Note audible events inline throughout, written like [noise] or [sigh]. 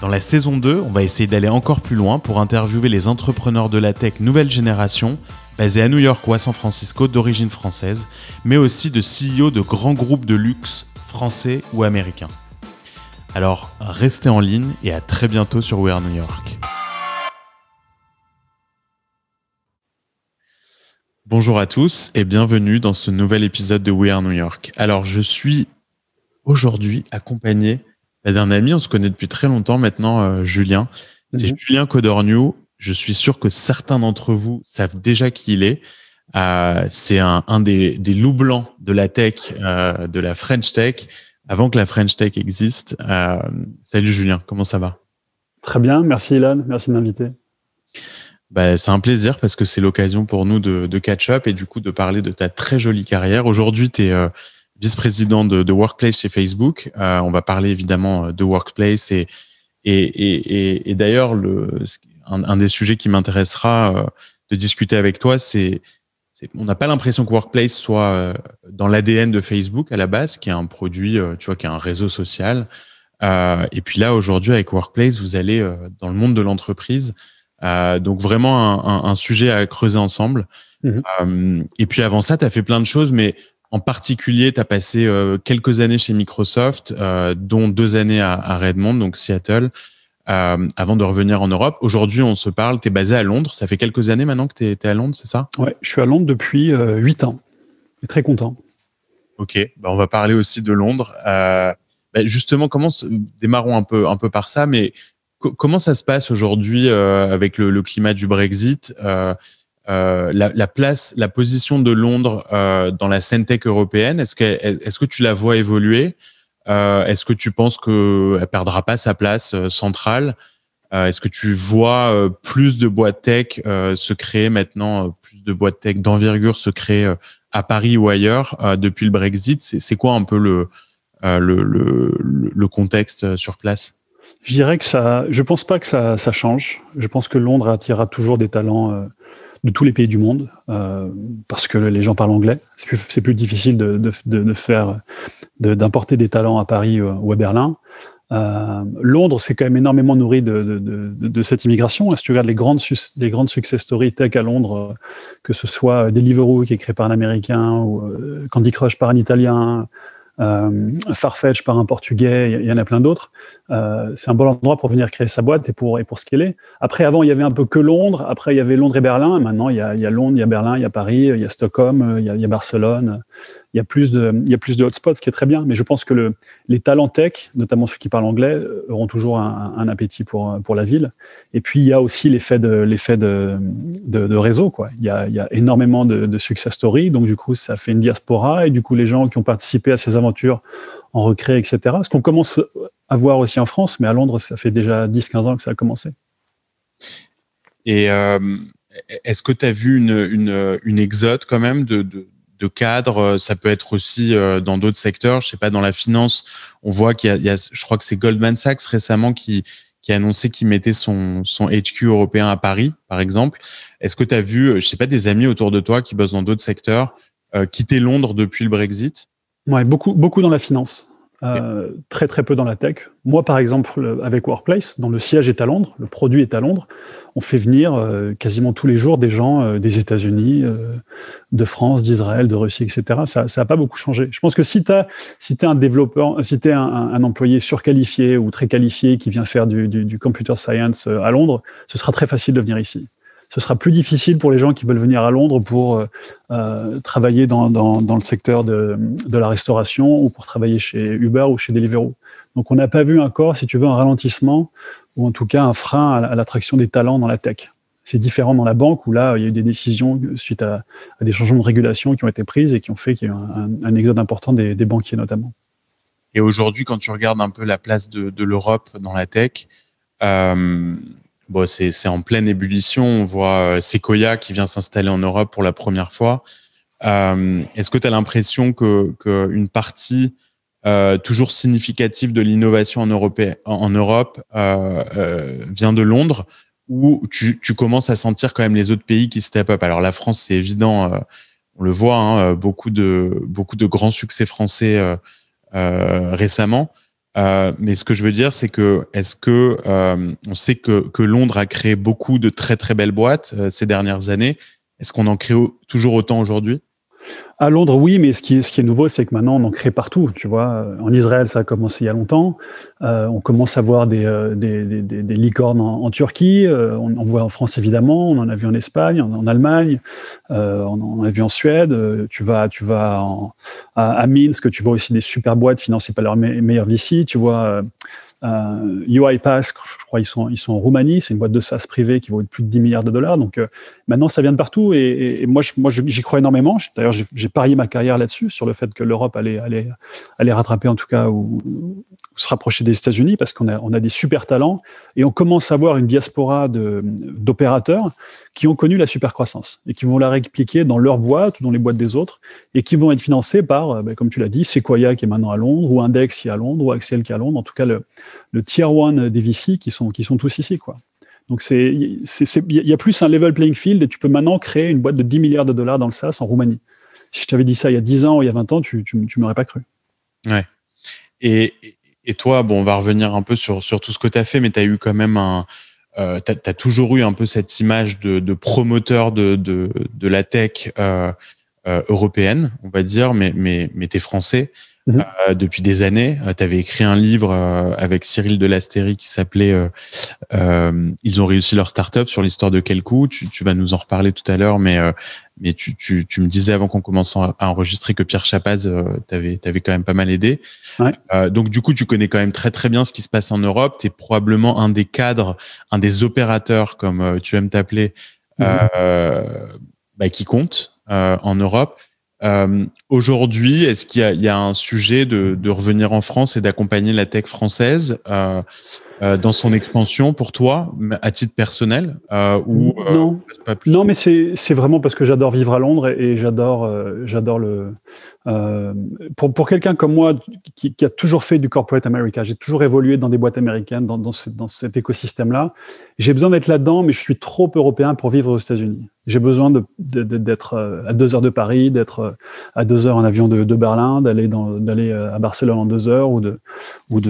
Dans la saison 2, on va essayer d'aller encore plus loin pour interviewer les entrepreneurs de la tech nouvelle génération, basés à New York ou à San Francisco d'origine française, mais aussi de CEO de grands groupes de luxe français ou américains. Alors restez en ligne et à très bientôt sur We Are New York. Bonjour à tous et bienvenue dans ce nouvel épisode de We Are New York. Alors je suis aujourd'hui accompagné d'un ami, on se connaît depuis très longtemps maintenant, euh, Julien. C'est mhm. Julien Codorniou. Je suis sûr que certains d'entre vous savent déjà qui il est. Euh, c'est un, des, loups blancs de la tech, euh, de la French Tech, avant que la French Tech existe. salut Julien, comment ça va? Très bien, merci Ilan, merci de m'inviter. Bah, c'est un plaisir parce que c'est l'occasion pour nous de, de, catch up et du coup de parler de ta très jolie carrière. Aujourd'hui, tu es vice-président de, Workplace chez Facebook. Euh, on va parler évidemment euh, de Workplace et, et, et, et d'ailleurs, le, un, un, des sujets qui m'intéressera euh, de discuter avec toi, c'est on n'a pas l'impression que Workplace soit dans l'ADN de Facebook à la base, qui est un produit, tu vois, qui est un réseau social. Euh, et puis là, aujourd'hui, avec Workplace, vous allez dans le monde de l'entreprise. Euh, donc vraiment un, un, un, sujet à creuser ensemble. Mmh. et puis avant ça, tu as fait plein de choses, mais en particulier, tu as passé euh, quelques années chez Microsoft, euh, dont deux années à, Redmond, donc Seattle, euh, avant de revenir en Europe. Aujourd'hui, on se parle, tu es basé à Londres. Ça fait quelques années maintenant que tu es, à Londres, c'est ça? Ouais, je suis à Londres depuis huit ans. Je suis très content. Ok, bah, on va parler aussi de Londres. Bah, justement, comment démarrons un peu, un peu par ça, mais comment ça se passe aujourd'hui avec le, le, climat du Brexit? La, la, place, la position de Londres euh, dans la scène tech européenne, est-ce que, est-ce que tu la vois évoluer? Euh, Est-ce que tu penses qu'elle perdra pas sa place euh, centrale? Euh, Est-ce que tu vois plus de boîtes tech se créer maintenant, plus de boîtes tech d'envergure se créer à Paris ou ailleurs depuis le Brexit? C'est quoi un peu le contexte sur place? Je dirais que ça, je pense pas que ça, ça, change. Je pense que Londres attirera toujours des talents euh, de tous les pays du monde euh, parce que les gens parlent anglais. C'est plus, plus, difficile de, de, de faire, d'importer des talents à Paris ou à Berlin. Euh, Londres s'est quand même énormément nourri de, de, cette immigration. Si tu regardes les grandes, les grandes success stories tech à Londres, que ce soit Deliveroo qui est créé par un Américain ou euh, Candy Crush par un Italien, euh, Farfetch par un portugais, il y, en a plein d'autres. Euh, c'est un bon endroit pour venir créer sa boîte et pour, et pour scaler. Après, avant, il y avait un peu que Londres. Après, il y avait Londres et Berlin. Maintenant, il y a, Londres, il y a Berlin, il y a Paris, il y a Stockholm, il y a Barcelone il y a plus de, il hotspots, ce qui est très bien. Mais je pense que le, les talents tech, notamment ceux qui parlent anglais, euh, auront toujours un, appétit pour, pour la ville. Et puis, il y a aussi l'effet de, réseau. Il y a, énormément de, success stories. Donc, du coup, ça fait une diaspora. Et du coup, les gens qui ont participé à ces aventures en recréent, etc. Ce qu'on commence à voir aussi en France, mais à Londres, ça fait déjà 10-15 ans que ça a commencé. Et euh, est-ce que tu as vu une, exode quand même de de cadre. Euh, ça peut être aussi euh, dans d'autres secteurs. Je sais pas, dans la finance, on voit qu'il y, a, je crois que c'est Goldman Sachs récemment qui, qui a annoncé qu'il mettait son, son HQ européen à Paris, par exemple. Est-ce que tu as vu, euh, je sais pas, des amis autour de toi qui bossent dans d'autres secteurs quitter Londres depuis le Brexit? Ouais, beaucoup, beaucoup dans la finance. Euh, très très peu dans la tech. Moi, par exemple, avec Workplace, dont le siège est à Londres, le produit est à Londres, on fait venir euh, quasiment tous les jours des gens euh, des États-Unis, de France, d'Israël, de Russie, etc. Ça n'a pas beaucoup changé. Je pense que si tu si es un développeur, si tu es un, un, employé surqualifié ou très qualifié qui vient faire du, du, du computer science à Londres, ce sera très facile de venir ici. Ce sera plus difficile pour les gens qui veulent venir à Londres pour travailler dans, dans, le secteur de, de, la restauration ou pour travailler chez Uber ou chez Deliveroo. Donc on n'a pas vu encore, si tu veux, un ralentissement ou en tout cas un frein à l'attraction des talents dans la tech. C'est différent dans la banque où là, il y a eu des décisions suite à, des changements de régulation qui ont été prises et qui ont fait qu'il y a eu un, exode important des, banquiers notamment. Et aujourd'hui, quand tu regardes un peu la place de, l'Europe dans la tech, euh, bon, c'est en pleine ébullition. On voit euh, Sequoia qui vient s'installer en Europe pour la première fois. Euh, est-ce que tu as l'impression qu'une partie toujours significative de l'innovation en, Europe, en Europe vient de Londres où tu, tu, commences à sentir quand même les autres pays qui step up? Alors la France, c'est évident, euh, on le voit, hein, euh, beaucoup de beaucoup de grands succès français euh, euh mais ce que je veux dire, c'est que est-ce que on sait que, que Londres a créé beaucoup de très très belles boîtes ces dernières années. Est-ce qu'on en crée toujours autant aujourd'hui? À Londres, oui, mais ce qui, est nouveau, c'est que maintenant, on en crée partout. Tu vois, en Israël, ça a commencé il y a longtemps. Euh, on commence à voir des, euh, licornes en, Turquie. Euh, on en voit en France, évidemment. On en a vu en Espagne, en, Allemagne. On en a vu en Suède. Tu vas, tu vas à, à, Minsk, tu vois aussi des super boîtes financées par leurs meilleurs d'ici. Tu vois euh, UiPath, je crois, ils sont, ils sont en Roumanie. C'est une boîte de SaaS privée qui vaut plus de 10 milliards de dollars. Donc euh, maintenant, ça vient de partout. Et, et, moi, j'y crois énormément. D'ailleurs, j'ai parié ma carrière là-dessus, sur le fait que l'Europe allait, allait, allait rattraper, en tout cas, ou, se rapprocher des États-Unis, parce qu'on a, on a des super talents. Et on commence à voir une diaspora d'opérateurs qui ont connu la super croissance et qui vont la répliquer dans leur boîte ou dans les boîtes des autres et qui vont être financés par, euh, ben, comme tu l'as dit, Sequoia qui est maintenant à Londres, ou Index qui est à Londres, ou Axel qui est à Londres. En tout cas, le, le tier one des VC qui sont, qui sont tous ici, quoi. Donc c'est, il y a plus un level playing field et tu peux maintenant créer une boîte de 10 milliards de dollars dans le SaaS en Roumanie. Si je t'avais dit ça il y a 10 ans ou il y a 20 ans, tu, tu m'aurais pas cru. Ouais. Et, et toi, bon, on va revenir un peu sur, tout ce que tu as fait, mais tu as eu quand même un, euh, toujours eu un peu cette image de, promoteur de, la tech euh, euh, européenne, on va dire, mais, mais, mais tu es français. Mhm. Euh, depuis des années. Euh, tu avais écrit un livre euh, avec Cyril Delastéry qui s'appelait Ils ont réussi leur startup sur l'histoire de quel coup. Tu, tu, vas nous en reparler tout à l'heure, mais mais tu, tu, tu, me disais avant qu'on commence à enregistrer que Pierre Chapaz t'avait avais quand même pas mal aidé. Ouais. donc du coup, tu connais quand même très très bien ce qui se passe en Europe. Tu es probablement un des cadres, un des opérateurs, comme tu aimes t'appeler, mhm. bah, qui compte en Europe. Euh, Aujourd'hui, est-ce qu'il y, y, a un sujet de, de, revenir en France et d'accompagner la tech française euh, euh, dans son expansion pour toi, à titre personnel non, non, mais c'est vraiment parce que j'adore vivre à Londres et, et j'adore j'adore le pour, pour quelqu'un comme moi qui, a toujours fait du corporate America, j'ai toujours évolué dans des boîtes américaines, dans, dans, ce, dans cet écosystème-là. J'ai besoin d'être là-dedans, mais je suis trop européen pour vivre aux États-Unis. J'ai besoin d'être de, à deux heures de Paris, d'être à deux heures en avion de, Berlin, d'aller d'aller à Barcelone en deux heures ou de ou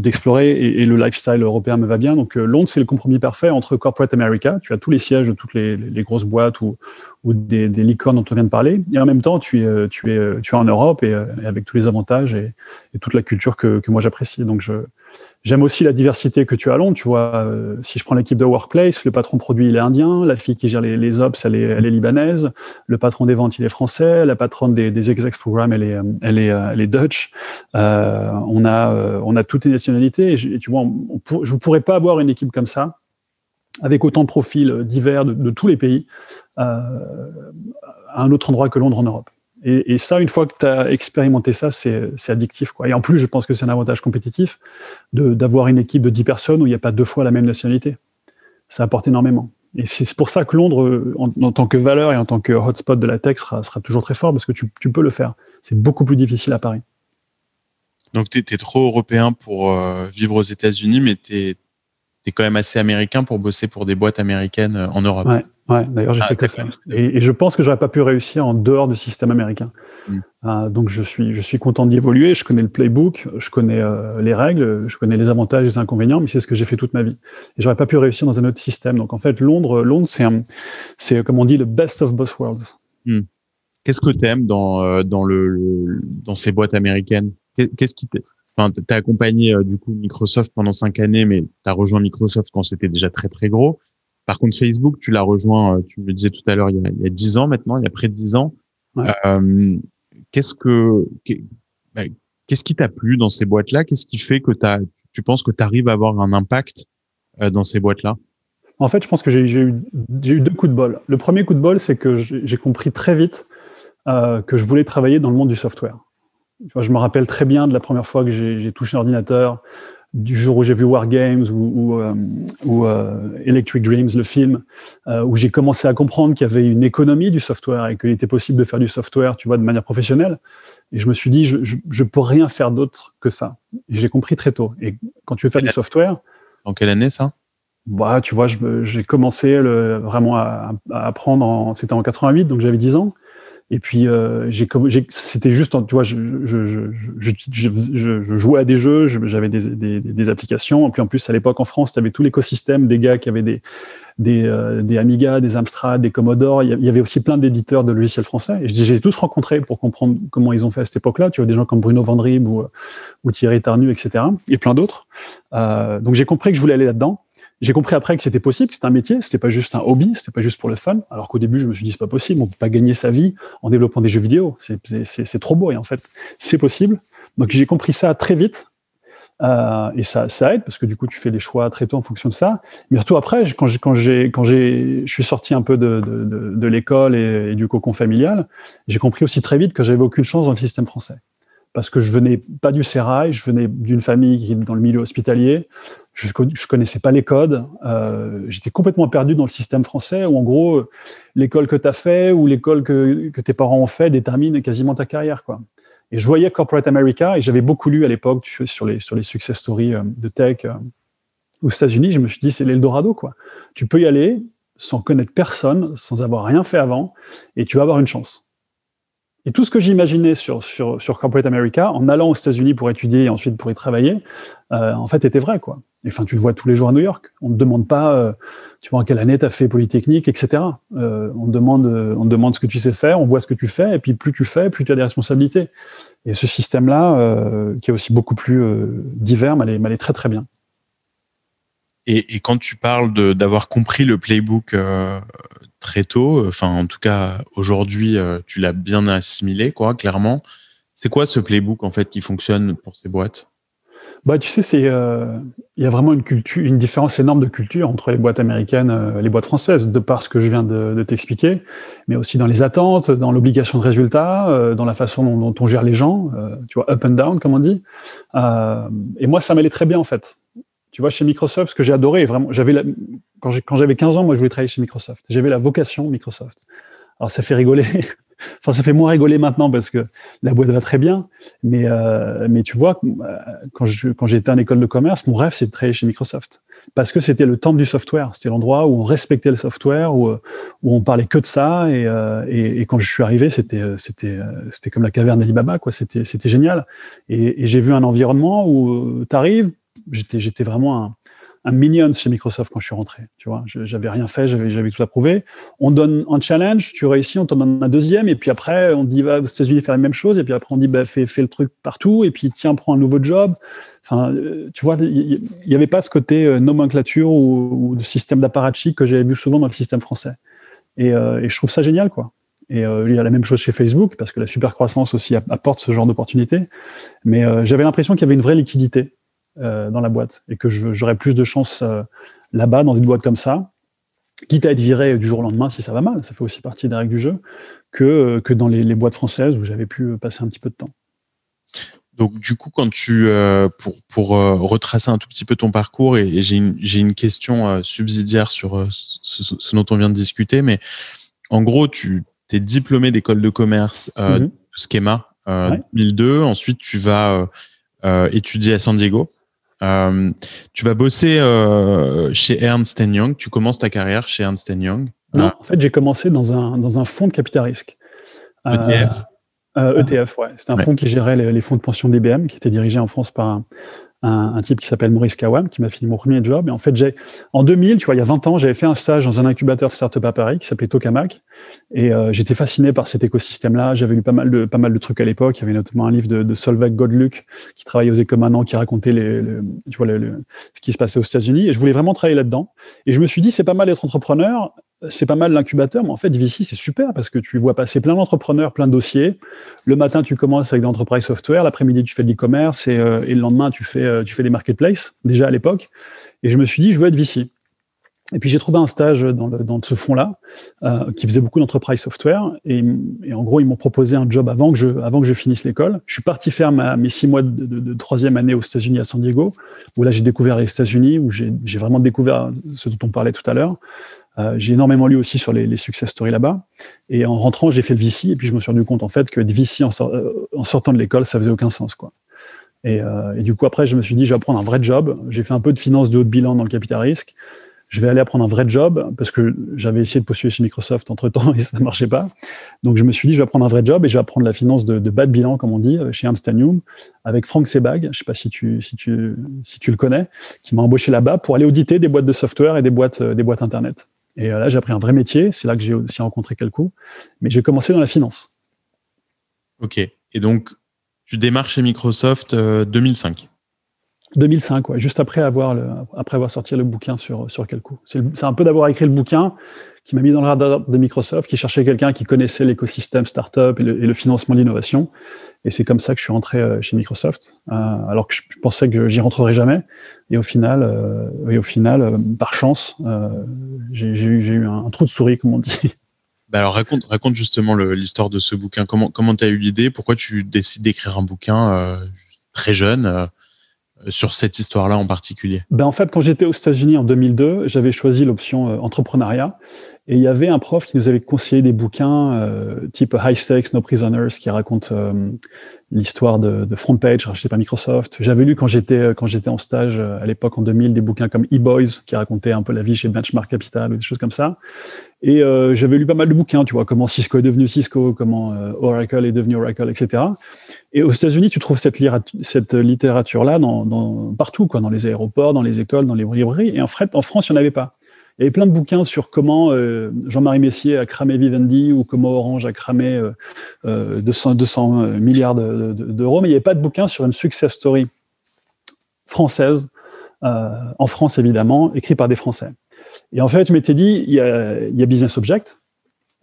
d'explorer de, et, et, le lifestyle européen me va bien. Donc Londres, c'est le compromis parfait entre corporate America. Tu as tous les sièges de toutes les, les grosses boîtes ou ou des, licornes dont on vient de parler. Et en même temps, tu es, tu es en Europe et, et avec tous les avantages et, toute la culture que, moi j'apprécie. Donc, je, j'aime aussi la diversité que tu as à Londres. Tu vois, euh, si je prends l'équipe de Workplace, le patron produit, il est indien, la fille qui gère les, ops, elle est, libanaise, le patron des ventes, il est français, la patronne des, des execs programmes, elle est, elle est, elle est Dutch. Euh, on a, on a toutes les nationalités. Et, tu vois, je ne pourrais pas avoir une équipe comme ça avec autant de profils divers de, tous les pays, euh, à un autre endroit que Londres en Europe. Et, ça, une fois que tu as expérimenté ça, c'est addictif. Et en plus, je pense que c'est un avantage compétitif d'avoir une équipe de 10 personnes où il n'y a pas deux fois la même nationalité. Ça apporte énormément. Et c'est pour ça que Londres, en, en, tant que valeur et en tant que hotspot de la tech, sera, sera toujours très fort parce que tu, tu peux le faire. C'est beaucoup plus difficile à Paris. Donc, tu es, trop européen pour euh, vivre aux États-Unis, mais tu es, es quand même assez américain pour bosser pour des boîtes américaines euh, en Europe. Ouais, ouais d'ailleurs, j'ai ah, fait que ça. Et, et, je pense que j'aurais pas pu réussir en dehors du système américain. Mm. Euh, donc, je suis, je suis content d'y évoluer. Je connais le playbook, je connais euh, les règles, je connais les avantages et les inconvénients, mais c'est ce que j'ai fait toute ma vie. Et j'aurais pas pu réussir dans un autre système. Donc, en fait, Londres, Londres, c'est, c'est comme on dit, le best of both worlds. Mm. Qu'est-ce que tu aimes dans, dans, le, le, dans ces boîtes américaines? Qu'est-ce qui Enfin, tu as accompagné euh, du coup Microsoft pendant cinq années, mais tu as rejoint Microsoft quand c'était déjà très très gros. Par contre, Facebook, tu l'as rejoint, tu me le disais tout à l'heure, il, y a 10 ans maintenant, il y a près de 10 ans. qu'est-ce que bah, qu'est-ce qui t'a plu dans ces boîtes-là? Qu'est-ce qui fait que as, tu penses que tu arrives à avoir un impact dans ces boîtes-là? En fait, je pense que j'ai eu, eu, deux coups de bol. Le premier coup de bol, c'est que j'ai compris très vite que je voulais travailler dans le monde du software. Je me rappelle très bien de la première fois que j'ai touché l'ordinateur, du jour où j'ai vu War Games ou, ou, euh, euh, Electric Dreams, le film, euh, où j'ai commencé à comprendre qu'il y avait une économie du software et qu'il était possible de faire du software, tu vois, de manière professionnelle. Et je me suis dit, je, je, peux rien faire d'autre que ça. Et j'ai compris très tôt. Et quand tu veux faire du software. En quelle année ça? bah, tu vois, j'ai commencé le, vraiment à, à apprendre, c'était en 88, donc j'avais 10 ans. Et puis, euh, c'était juste, tu vois, je, jouais à des jeux, j'avais des, applications. Et puis, en plus, à l'époque, en France, tu avais tout l'écosystème des gars qui avaient des, des, euh, Amiga, des Amstrad, des Commodore. Il y avait aussi plein d'éditeurs de logiciels français. Et je j'ai tous rencontrés pour comprendre comment ils ont fait à cette époque-là. Tu vois, des gens comme Bruno Vandrib ou, ou Thierry Tarnu, etc. Et plein d'autres. Euh, donc, j'ai compris que je voulais aller là-dedans. J'ai compris après que c'était possible, que c'était un métier, c'était pas juste un hobby, c'était pas juste pour le fun. Alors qu'au début, je me suis dit c'est pas possible, on peut pas gagner sa vie en développant des jeux vidéo, c'est trop beau. Et en fait, c'est possible. Donc j'ai compris ça très vite. Euh, et ça, aide parce que du coup, tu fais des choix très tôt en fonction de ça. Mais surtout après, quand j'ai, quand j'ai, quand j'ai, je suis sorti un peu de, de, l'école et, du cocon familial, j'ai compris aussi très vite que j'avais aucune chance dans le système français parce que je venais pas du sérail, je venais d'une famille qui est dans le milieu hospitalier, je, je connaissais pas les codes, euh, j'étais complètement perdu dans le système français où en gros l'école que tu as fait ou l'école que, tes parents ont fait détermine quasiment ta carrière quoi. Et je voyais Corporate America et j'avais beaucoup lu à l'époque sur les sur les success stories euh, de tech euh, aux États-Unis, je me suis dit c'est l'Eldorado quoi. Tu peux y aller sans connaître personne, sans avoir rien fait avant et tu vas avoir une chance. Et tout ce que j'imaginais sur, sur, sur Corporate America, en allant aux États-Unis pour étudier et ensuite pour y travailler, euh, en fait, était vrai. Quoi. Et enfin, tu le vois tous les jours à New York. On ne demande pas, euh, tu vois, en quelle année tu as fait Polytechnique, etc. Euh, on, demande, on demande ce que tu sais faire, on voit ce que tu fais, et puis plus tu fais, plus tu as des responsabilités. Et ce système-là, qui est aussi beaucoup plus divers, m'allait très très bien. Et, quand tu parles d'avoir compris le playbook très tôt. Enfin, en tout cas, aujourd'hui, euh, tu l'as bien assimilé, quoi, clairement. C'est quoi ce playbook en fait qui fonctionne pour ces boîtes? Bah, tu sais, euh, il y a vraiment une culture, une différence énorme de culture entre les boîtes américaines et les boîtes françaises, de par ce que je viens de, t'expliquer, mais aussi dans les attentes, dans l'obligation de résultat, euh, dans la façon dont, on gère les gens, tu vois, up and down, comme on dit. et moi, ça m'allait très bien en fait. Tu vois, chez Microsoft, ce que j'ai adoré, vraiment, j'avais quand j'avais 15 ans, moi, je voulais travailler chez Microsoft. J'avais la vocation Microsoft. Alors, ça fait rigoler. [laughs] enfin, ça fait moins rigoler maintenant parce que la boîte va très bien. Mais, euh, mais tu vois, euh, quand je, quand j'étais en école de commerce, mon rêve, c'est de travailler chez Microsoft. Parce que c'était le temple du software. C'était l'endroit où on respectait le software, où, où on parlait que de ça. Et, euh, et, quand je suis arrivé, c'était, c'était, c'était comme la caverne d'Alibaba, quoi. C'était, c'était génial. Et, et j'ai vu un environnement où tu arrives, j'étais, vraiment un, minion chez Microsoft quand je suis rentré. Tu vois, j'avais rien fait, j'avais, tout approuvé. On donne un challenge, tu réussis, on t'en donne un deuxième, et puis après, on dit va aux États-Unis faire la même chose, et puis après, on dit bah, fais, le truc partout, et puis tiens, prends un nouveau job. Enfin, euh, tu vois, il n'y avait pas ce côté euh, nomenclature ou, de système d'apparatchik que j'avais vu souvent dans le système français. Et, euh, je trouve ça génial, quoi. Et il y a la même chose chez Facebook, parce que la super croissance aussi apporte ce genre d'opportunité. Mais j'avais l'impression qu'il y avait une vraie liquidité euh, dans la boîte et que j'aurais plus de chance euh, là-bas, dans une boîte comme ça, quitte à être viré du jour au lendemain si ça va mal, ça fait aussi partie des règles du jeu, que, euh, que dans les, les boîtes françaises où j'avais pu passer un petit peu de temps. Donc du coup, quand tu pour pour retracer un tout petit peu ton parcours et, j'ai une une question subsidiaire sur ce, ce, dont on vient de discuter, mais en gros, tu es diplômé d'école de commerce mm Schema 2002. Ensuite, tu vas étudier à San Diego. Euh, tu vas bosser euh, chez Ernst Young. Tu commences ta carrière chez Ernst Young. Non, en fait, j'ai commencé dans un, dans un fonds de capital risque. ETF euh, ETF, ouais. C'était un fonds qui gérait les, fonds de pension d'IBM, qui était dirigé en France par un, un, type qui s'appelle Maurice Kawam, qui m'a fini mon premier job. Et en fait, j'ai, en 2000, tu vois, il y a 20 ans, j'avais fait un stage dans un incubateur start-up à Paris qui s'appelait Tokamak. Et euh, j'étais fasciné par cet écosystème-là. J'avais lu pas mal de, pas mal de trucs à l'époque. Il y avait notamment un livre de, de Solveig qui travaillait aux écoles maintenant, qui racontait les, tu vois, ce qui se passait aux États-Unis. Et je voulais vraiment travailler là-dedans. Et je me suis dit, c'est pas mal d'être entrepreneur c'est pas mal l'incubateur, mais en fait, VC, c'est super parce que tu vois passer plein d'entrepreneurs, plein de dossiers. Le matin, tu commences avec l'entreprise software, l'après-midi, tu fais de l'e-commerce et, euh, le lendemain, tu fais, euh, tu fais des marketplaces, déjà à l'époque. Et je me suis dit, je veux être VC. Et puis j'ai trouvé un stage dans, dans ce fonds-là euh, qui faisait beaucoup d'entreprise software et, en gros ils m'ont proposé un job avant que je avant que je finisse l'école. Je suis parti faire mes six mois de, de, de troisième année aux États-Unis à San Diego où là j'ai découvert les États-Unis où j'ai vraiment découvert ce dont on parlait tout à l'heure. Euh, j'ai énormément lu aussi sur les, success stories là-bas. Et en rentrant, j'ai fait le VC, et puis je me suis rendu compte en fait que de VC euh, en sortant de l'école, ça faisait aucun sens, quoi. Et, euh, et, du coup, après, je me suis dit, je vais apprendre un vrai job. J'ai fait un peu de finance de haut de bilan dans le capital risque. Je vais aller apprendre un vrai job parce que j'avais essayé de postuler chez Microsoft entre temps et ça ne marchait pas. Donc, je me suis dit, je vais apprendre un vrai job et je vais apprendre la finance de, de bas de bilan, comme on dit, chez Ernst avec Frank Sebag. Je ne sais pas si tu, le connais, qui m'a embauché là-bas pour aller auditer des boîtes de software et des boîtes Internet. Et euh, là, j'ai appris un vrai métier. C'est là que j'ai aussi rencontré Quelcou. Mais j'ai commencé dans la finance. Ok. Et donc, tu démarres chez Microsoft euh, 2005 2005, ouais, juste après avoir, le, après avoir sorti le bouquin sur, sur. C'est un peu d'avoir écrit le bouquin qui m'a mis dans le radar de Microsoft, qui cherchait quelqu'un qui connaissait l'écosystème startup et le, et le financement de l'innovation. Et c'est comme ça que je suis rentré euh, chez Microsoft, euh, alors que je, pensais que j'y rentrerais jamais. Et au final, euh, et au final, par chance, j'ai eu, un, trou de souris, comme on dit. [laughs] Bah alors raconte, raconte justement l'histoire de ce bouquin. Comment comment tu as eu l'idée? Pourquoi tu décides d'écrire un bouquin très jeune sur cette histoire-là en particulier? Ben En fait, quand j'étais aux États-Unis en 2002, j'avais choisi l'option entrepreneuriat. Et il y avait un prof qui nous avait conseillé des bouquins euh, type High Stakes, No Prisoners, qui raconte euh, l'histoire de, de Front Page, racheté par Microsoft. J'avais lu quand j'étais quand j'étais en stage à l'époque en 2000 des bouquins comme E-Boys, qui racontaient un peu la vie chez Benchmark Capital ou des choses comme ça. Et euh, j'avais lu pas mal de bouquins, tu vois, comment Cisco est devenu Cisco, comment euh, Oracle est devenu Oracle, etc. Et aux États-Unis, tu trouves cette, littérature-là dans, dans, partout, quoi, dans les aéroports, dans les écoles, dans les librairies. Et en fait, en France, il n'y en avait pas. Il y avait plein de bouquins sur comment euh, Jean-Marie Messier a cramé Vivendi ou comment Orange a cramé euh, euh, 200, 200 milliards d'euros, de, de, mais il n'y avait pas de bouquin sur une success story française, en France évidemment, écrit par des Français. Et en fait, je m'étais dit, il y, a, Business Object.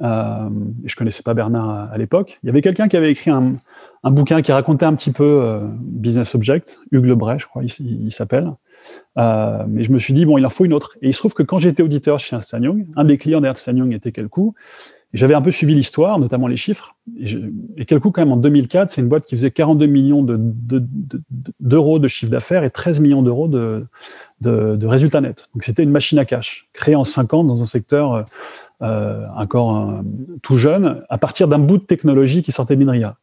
Euh, je connaissais pas Bernard à, l'époque. Il y avait quelqu'un qui avait écrit un, bouquin qui racontait un petit peu euh, Business Object, Hugues Lebray, je crois, il, s'appelle. Euh, mais je me suis dit, bon, il en faut une autre. Et il se trouve que quand j'étais auditeur chez Ernst Young, un des clients d'Ernst Young était Quelcou. J'avais un peu suivi l'histoire, notamment les chiffres. Et, je, et Quelcou, quand même, en 2004, c'est une boîte qui faisait 42 millions d'euros de, chiffre d'affaires et 13 millions d'euros de, résultats nets. Donc c'était une machine à cash, créée en 5 ans dans un secteur euh, encore euh, tout jeune, à partir d'un bout de technologie qui sortait de l'INRIA.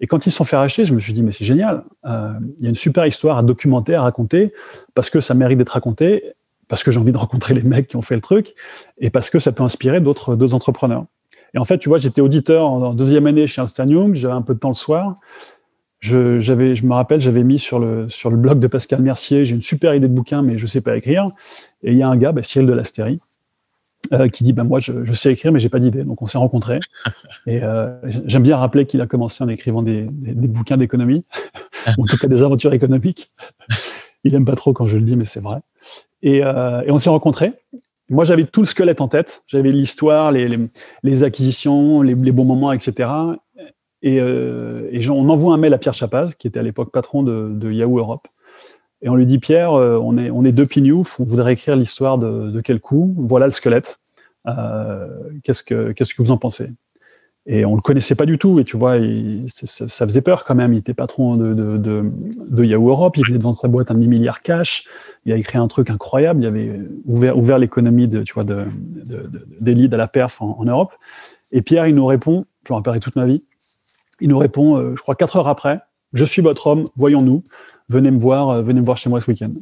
Et quand ils se sont fait racheter, je me suis dit, mais c'est génial. Euh, il y a une super histoire à documenter, à raconter, parce que ça mérite d'être raconté, parce que j'ai envie de rencontrer les mecs qui ont fait le truc, et parce que ça peut inspirer d'autres entrepreneurs. Et en fait, tu vois, j'étais auditeur en, deuxième année chez Ernst Young, j'avais un peu de temps le soir. Je, j'avais, je me rappelle, j'avais mis sur le, sur le blog de Pascal Mercier, j'ai une super idée de bouquin, mais je ne sais pas écrire. Et il y a un gars, bah, Cyril de l'Astérie, euh, qui dit bah, Moi, je, je, sais écrire, mais j'ai pas d'idée. Donc, on s'est rencontrés. [laughs] Et euh, j'aime bien rappeler qu'il a commencé en écrivant des, des, des bouquins d'économie, [laughs] en tout cas des aventures économiques. [laughs] Il aime pas trop quand je le dis, mais c'est vrai. Et, euh, et on s'est rencontrés. Moi, j'avais tout le squelette en tête. J'avais l'histoire, les, acquisitions, les, les, bons moments, etc. Et, euh, on envoie un mail à Pierre Chapaz, qui était à l'époque patron de, Yahoo Europe. Et on lui dit Pierre, euh, on est, deux pignoufs, on voudrait écrire l'histoire de, quel coup Voilà le squelette. Euh, qu'est-ce que qu'est-ce que vous en pensez? Et on le connaissait pas du tout. Et tu vois, ça, faisait peur quand même. Il était patron de, de, de, Yahoo Europe. Il venait de vendre sa boîte un demi milliard cash. Il a écrit un truc incroyable. Il avait ouvert, ouvert l'économie de, tu vois, de, de, des leads à la perf en, Europe. Et Pierre, il nous répond, je rappellerai toute ma vie, il nous répond, euh, je crois, quatre heures après, je suis votre homme, voyons-nous, venez me voir, euh, venez me voir chez moi ce week-end.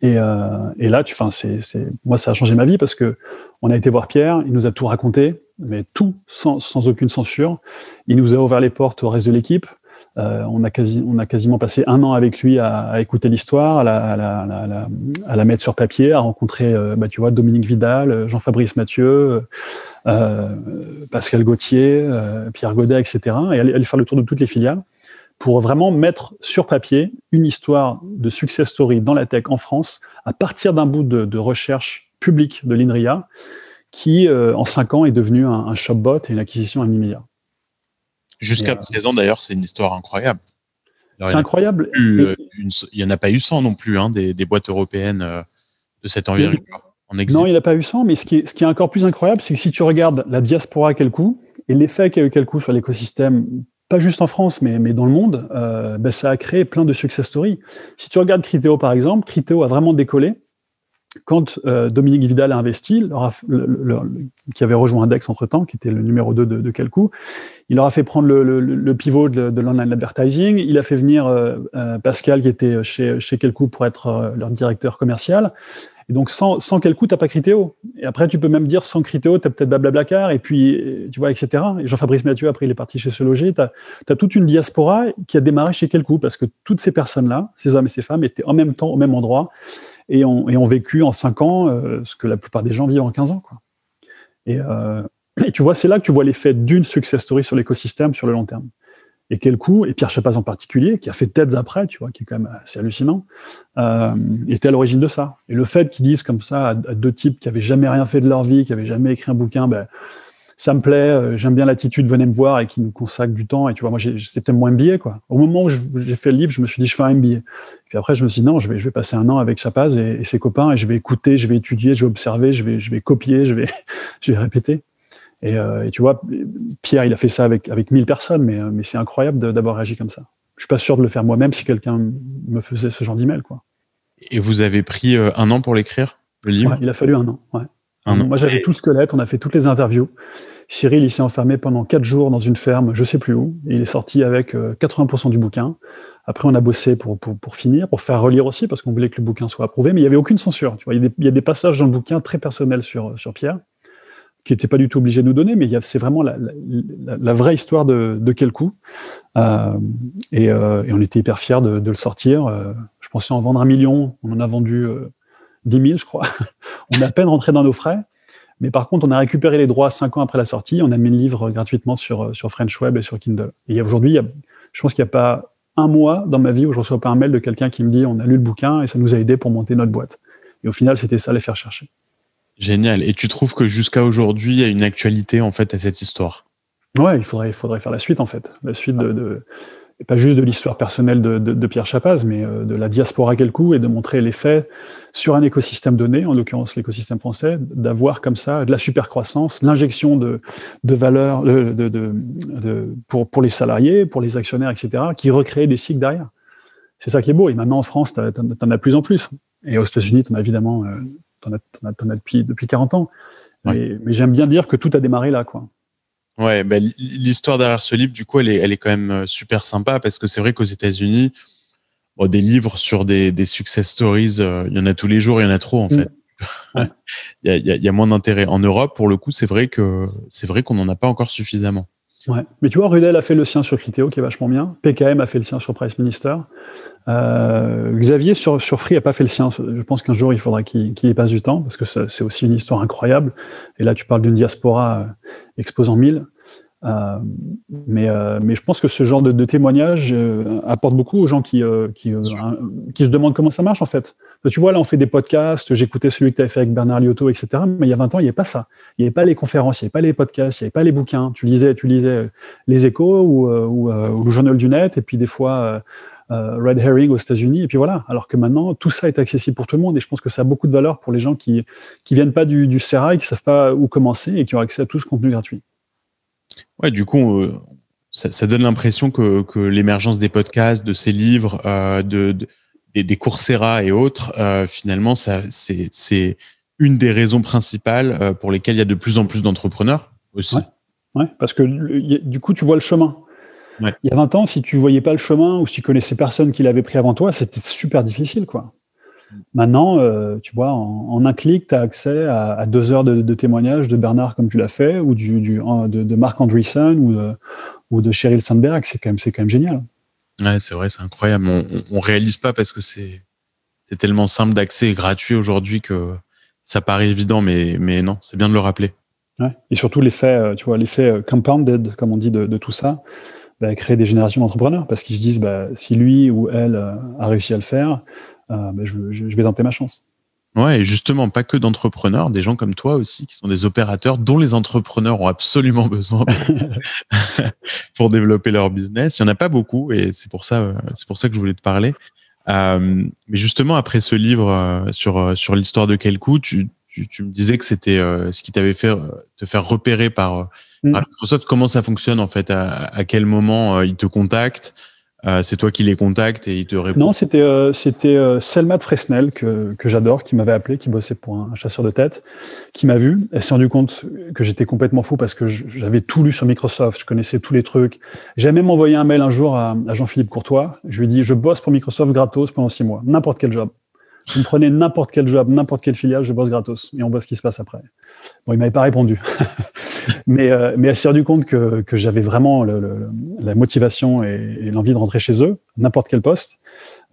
Et, euh, et, là, tu, c'est, c'est, moi, ça a changé ma vie parce que on a été voir Pierre, il nous a tout raconté, mais tout sans, aucune censure. Il nous a ouvert les portes au reste de l'équipe. on, a quasi, on a quasiment passé un an avec lui à, écouter l'histoire, à la, mettre sur papier, à rencontrer bah, tu vois, Dominique Vidal, Jean-Fabrice Mathieu, Pascal Gauthier, Pierre Godet, etc. Et aller, faire le tour de toutes les filiales pour vraiment mettre sur papier une histoire de success story dans la tech en France à partir d'un bout de, recherche publique de l'INRIA qui, euh, en cinq ans, est devenu un, shopbot et une acquisition à mi-milliard. Jusqu'à euh, présent, d'ailleurs, c'est une histoire incroyable. C'est incroyable. Euh, il n'y en a pas eu 100 non plus, hein, des, boîtes européennes de cette envergure. Non, il n'y a pas eu 100, mais ce qui est, ce qui est encore plus incroyable, c'est que si tu regardes la diaspora quel coup et l'effet qu'a eu quel coup sur l'écosystème pas juste en France, mais, mais dans le monde, euh, ben, ça a créé plein de success stories. Si tu regardes Criteo, par exemple, Criteo a vraiment décollé quand euh, Dominique Vidal a investi, qui avait rejoint Index entre-temps, qui était le numéro 2 de, de Calcou, il leur a fait prendre le, pivot de, l'online advertising, il a fait venir euh, Pascal, qui était chez, chez Calcou, pour être leur directeur commercial, et donc, sans, sans quel coup, tu n'as pas Critéo. Et après, tu peux même dire, sans Critéo, tu as peut-être Blablacar, et puis, tu vois, etc. Et Jean-Fabrice Mathieu, après, il est parti chez Se. Tu as, toute une diaspora qui a démarré chez quel coup, parce que toutes ces personnes-là, ces hommes et ces femmes, étaient en même temps au même endroit et ont, vécu en 5 ans euh, ce que la plupart des gens vivent en 15 ans. Euh, [clears throat] et tu vois, c'est là que tu vois l'effet d'une success story sur l'écosystème sur le long terme et quel coup, et Pierre Chapaz en particulier, qui a fait Têtes après, tu vois, qui est quand même assez hallucinant, euh, était à l'origine de ça. Et le fait qu'ils disent comme ça à, deux types qui avaient jamais rien fait de leur vie, qui avaient jamais écrit un bouquin, ben, ça me plaît, euh, j'aime bien l'attitude, venez me voir et qui nous consacrent du temps. Et tu vois, moi, c'était mon MBA, quoi. Au moment où j'ai fait le livre, je me suis dit, je fais un MBA. Puis après, je me suis dit, non, je vais, je vais passer un an avec Chapaz et, ses copains et je vais écouter, je vais étudier, je vais observer, je vais, je vais copier, je vais, [laughs] je vais répéter. Euh, et, tu vois, Pierre, il a fait ça avec, avec 1000 personnes, mais, euh, mais c'est incroyable d'avoir réagi comme ça. Je suis pas sûr de le faire moi-même si quelqu'un me faisait ce genre d'email. Quoi. Et vous avez pris un an pour l'écrire, le livre? Il a fallu un an. Ouais. Moi, j'avais tout le squelette, on a fait toutes les interviews. Cyril, il s'est enfermé pendant 4 jours dans une ferme, je sais plus où, et il est sorti avec 80% du bouquin. Après, on a bossé pour, pour, pour, finir, pour faire relire aussi, parce qu'on voulait que le bouquin soit approuvé, mais il n'y avait aucune censure. Tu vois, il, y a des, il y a des passages dans le bouquin très personnels sur, sur Pierre qui n'était pas du tout obligé de nous donner, mais c'est vraiment la, la, la, vraie histoire de, de quel coup. Euh, et, euh, et, on était hyper fiers de, de le sortir. Euh, je pensais en vendre un million, on en a vendu euh, 10 000, je crois. [laughs] on a à peine rentré dans nos frais. Mais par contre, on a récupéré les droits cinq ans après la sortie. On a mis le livre gratuitement sur, sur French Web et sur Kindle. Et aujourd'hui, je pense qu'il n'y a pas un mois dans ma vie où je ne reçois pas un mail de quelqu'un qui me dit on a lu le bouquin et ça nous a aidé pour monter notre boîte. Et au final, c'était ça les faire chercher. Génial. Et tu trouves que jusqu'à aujourd'hui, il y a une actualité en fait à cette histoire? Ouais, il faudrait, il faudrait faire la suite en fait. La suite de, de pas juste de l'histoire personnelle de, de, de, Pierre Chapaz, mais euh, de la diaspora quel coup et de montrer les faits sur un écosystème donné, en l'occurrence l'écosystème français, d'avoir comme ça de la super croissance, l'injection de, de valeur de, pour, pour les salariés, pour les actionnaires, etc., qui recréent des cycles derrière. C'est ça qui est beau. Et maintenant en France, tu en as de plus en plus. Et aux États-Unis, tu en as évidemment euh, t'en as, depuis, depuis 40 ans. Mais, j'aime bien dire que tout a démarré là, quoi. Ouais, bah, l'histoire derrière ce livre, du coup, elle est, elle est quand même euh, super sympa parce que c'est vrai qu'aux États-Unis, des livres sur des, des success stories, euh, il y en a tous les jours, il y en a trop en mm. fait. [laughs] Il y, a, y, a, moins d'intérêt. En Europe, pour le coup, c'est vrai que c'est vrai qu'on n'en a pas encore suffisamment. Ouais. Mais tu vois, Rudel a fait le sien sur Criteo, qui est vachement bien. PKM a fait le sien sur Price Minister. Euh, Xavier sur, sur Free n'a pas fait le sien. Je pense qu'un jour, il faudra qu'il y passe du temps, parce que c'est aussi une histoire incroyable. Et là, tu parles d'une diaspora euh, exposant 1000. Euh, mais, euh, mais je pense que ce genre de, de témoignage euh, apporte beaucoup aux gens qui, euh, qui, qui, se demandent comment ça marche en fait. Tu vois, là, on fait des podcasts, j'écoutais celui que tu avais fait avec Bernard Liotto, etc. Mais il y a 20 ans, il n'y avait pas ça. Il n'y avait pas les conférences, il n'y avait pas les podcasts, il n'y avait pas les bouquins. Tu lisais, tu lisais les échos ou, ou, ou le journal du net, et puis des fois Red Herring aux États-Unis, et puis voilà. Alors que maintenant, tout ça est accessible pour tout le monde, et je pense que ça a beaucoup de valeur pour les gens qui qui viennent pas du, du qui savent pas où commencer et qui ont accès à tout ce contenu gratuit. Ouais, du coup, euh, ça, donne l'impression que, l'émergence des podcasts, de ces livres, euh, de, des, des Coursera et autres, euh, finalement, c'est une des raisons principales pour lesquelles il y a de plus en plus d'entrepreneurs aussi. Ouais. parce que du coup, tu vois le chemin. Il y a 20 ans, si tu voyais pas le chemin ou si tu connaissais personne qui l'avait pris avant toi, c'était super difficile, quoi. Maintenant, euh, tu vois, en, un clic, tu as accès à, deux heures de, témoignages de Bernard comme tu l'as fait, ou du, de, Mark Andreessen ou de, ou de Sheryl Sandberg. C'est quand, même, quand même génial. Ouais, c'est vrai, c'est incroyable. On, on, réalise pas parce que c'est tellement simple d'accès et gratuit aujourd'hui que ça paraît évident, mais, mais non, c'est bien de le rappeler. Ouais. Et surtout l'effet, euh, tu vois, l'effet euh, compounded, comme on dit de, de tout ça, bah, créer des générations d'entrepreneurs parce qu'ils se disent, bah, si lui ou elle a réussi à le faire, bah, je, je, vais tenter ma chance. Ouais, et justement, pas que d'entrepreneurs, des gens comme toi aussi, qui sont des opérateurs dont les entrepreneurs ont absolument besoin pour [laughs] [laughs] développer leur business. Il n'y en a pas beaucoup, et c'est pour ça, c'est pour ça que je voulais te parler. Euh, mais justement, après ce livre euh, sur, euh, sur l'histoire de Kelku, tu, tu, tu, me disais que c'était ce qui t'avait fait te faire repérer par, mm. par, Microsoft. Comment ça fonctionne en fait? À, à quel moment ils te contactent? Euh, c'est toi qui les contactes et ils te répondent Non, c'était euh, c'était euh, Selma Fresnel que, que j'adore, qui m'avait appelé, qui bossait pour un, chasseur de tête, qui m'a vu. Elle s'est rendu compte que j'étais complètement fou parce que j'avais tout lu sur Microsoft, je connaissais tous les trucs. J'ai même envoyé un mail un jour à, à Jean-Philippe Courtois. Je lui ai dit je bosse pour Microsoft gratos pendant six mois, n'importe quel job. Vous me prenez n'importe quel job, n'importe quelle filiale, je bosse gratos. Et on voit ce qui se passe après. Bon, il m'avait pas répondu. [laughs] mais, euh, mais elle s'est rendu compte que, que j'avais vraiment le, le, la motivation et, l'envie de rentrer chez eux, n'importe quel poste.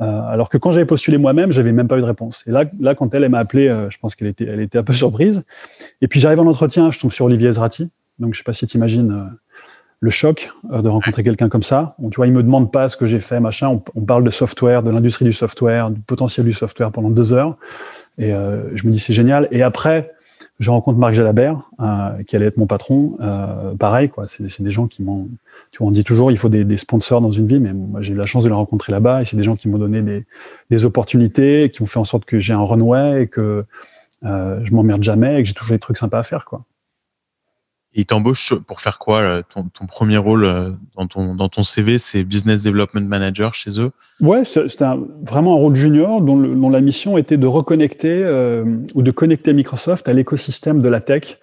Euh, alors que quand j'avais postulé moi-même, j'avais même pas eu de réponse. Et là, là quand elle, elle m'a appelé, euh, je pense qu'elle était, elle était un peu surprise. Et puis j'arrive en entretien, je tombe sur Olivier Ezrati. Donc je sais pas si tu imagines euh, le choc euh, de rencontrer quelqu'un comme ça. Tu vois, il me demande pas ce que j'ai fait, machin. On, on, parle de software, de l'industrie du software, du potentiel du software pendant deux heures. Et euh, je me dis c'est génial. Et après, je rencontre Marc Jalabert, euh, qui allait être mon patron. Euh, pareil, quoi. C'est des gens qui m'ont. Tu vois, on dit toujours, il faut des, sponsors dans une vie, mais moi j'ai eu la chance de les rencontrer là-bas. Et c'est des gens qui m'ont donné des, des, opportunités, qui ont fait en sorte que j'ai un runway et que euh, je m'emmerde jamais et que j'ai toujours des trucs sympas à faire, quoi. Et il t'embauche pour faire quoi ton, ton, premier rôle euh, dans ton, dans ton CV, c'est Business Development Manager chez eux? Ouais, c'était vraiment un rôle junior dont, la mission était de reconnecter euh, ou de connecter Microsoft à l'écosystème de la tech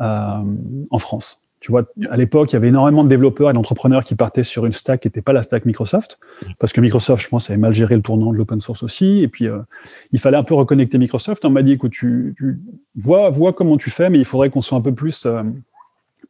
euh, en France. Tu vois, à l'époque, il y avait énormément de développeurs et d'entrepreneurs qui partaient sur une stack qui n'était pas la stack Microsoft, parce que Microsoft, je pense, avait mal géré le tournant de l'open source aussi. Et puis, euh, il fallait un peu reconnecter Microsoft. On m'a dit, écoute, tu, tu vois, vois comment tu fais, mais il faudrait qu'on soit un peu plus euh,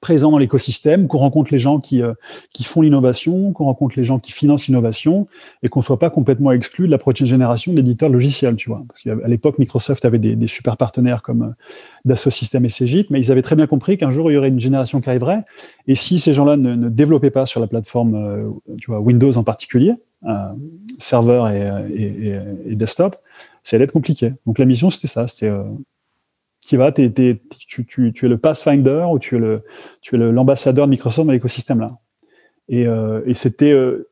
présent dans l'écosystème, qu'on rencontre les gens qui, euh, qui font l'innovation, qu'on rencontre les gens qui financent l'innovation, et qu'on soit pas complètement exclu de la prochaine génération d'éditeurs logiciels, tu vois. Parce qu'à l'époque, Microsoft avait des, super partenaires comme euh, Dassault Systèmes et Cegip, mais ils avaient très bien compris qu'un jour, il y aurait une génération qui arriverait, et si ces gens-là ne, ne, développaient pas sur la plateforme, euh, tu vois, Windows en particulier, euh, serveur et, et, desktop, ça allait être compliqué. Donc la mission, c'était ça, c'était tu, es le pathfinder ou tu es l'ambassadeur de Microsoft dans l'écosystème là. Et, euh, c'était, euh,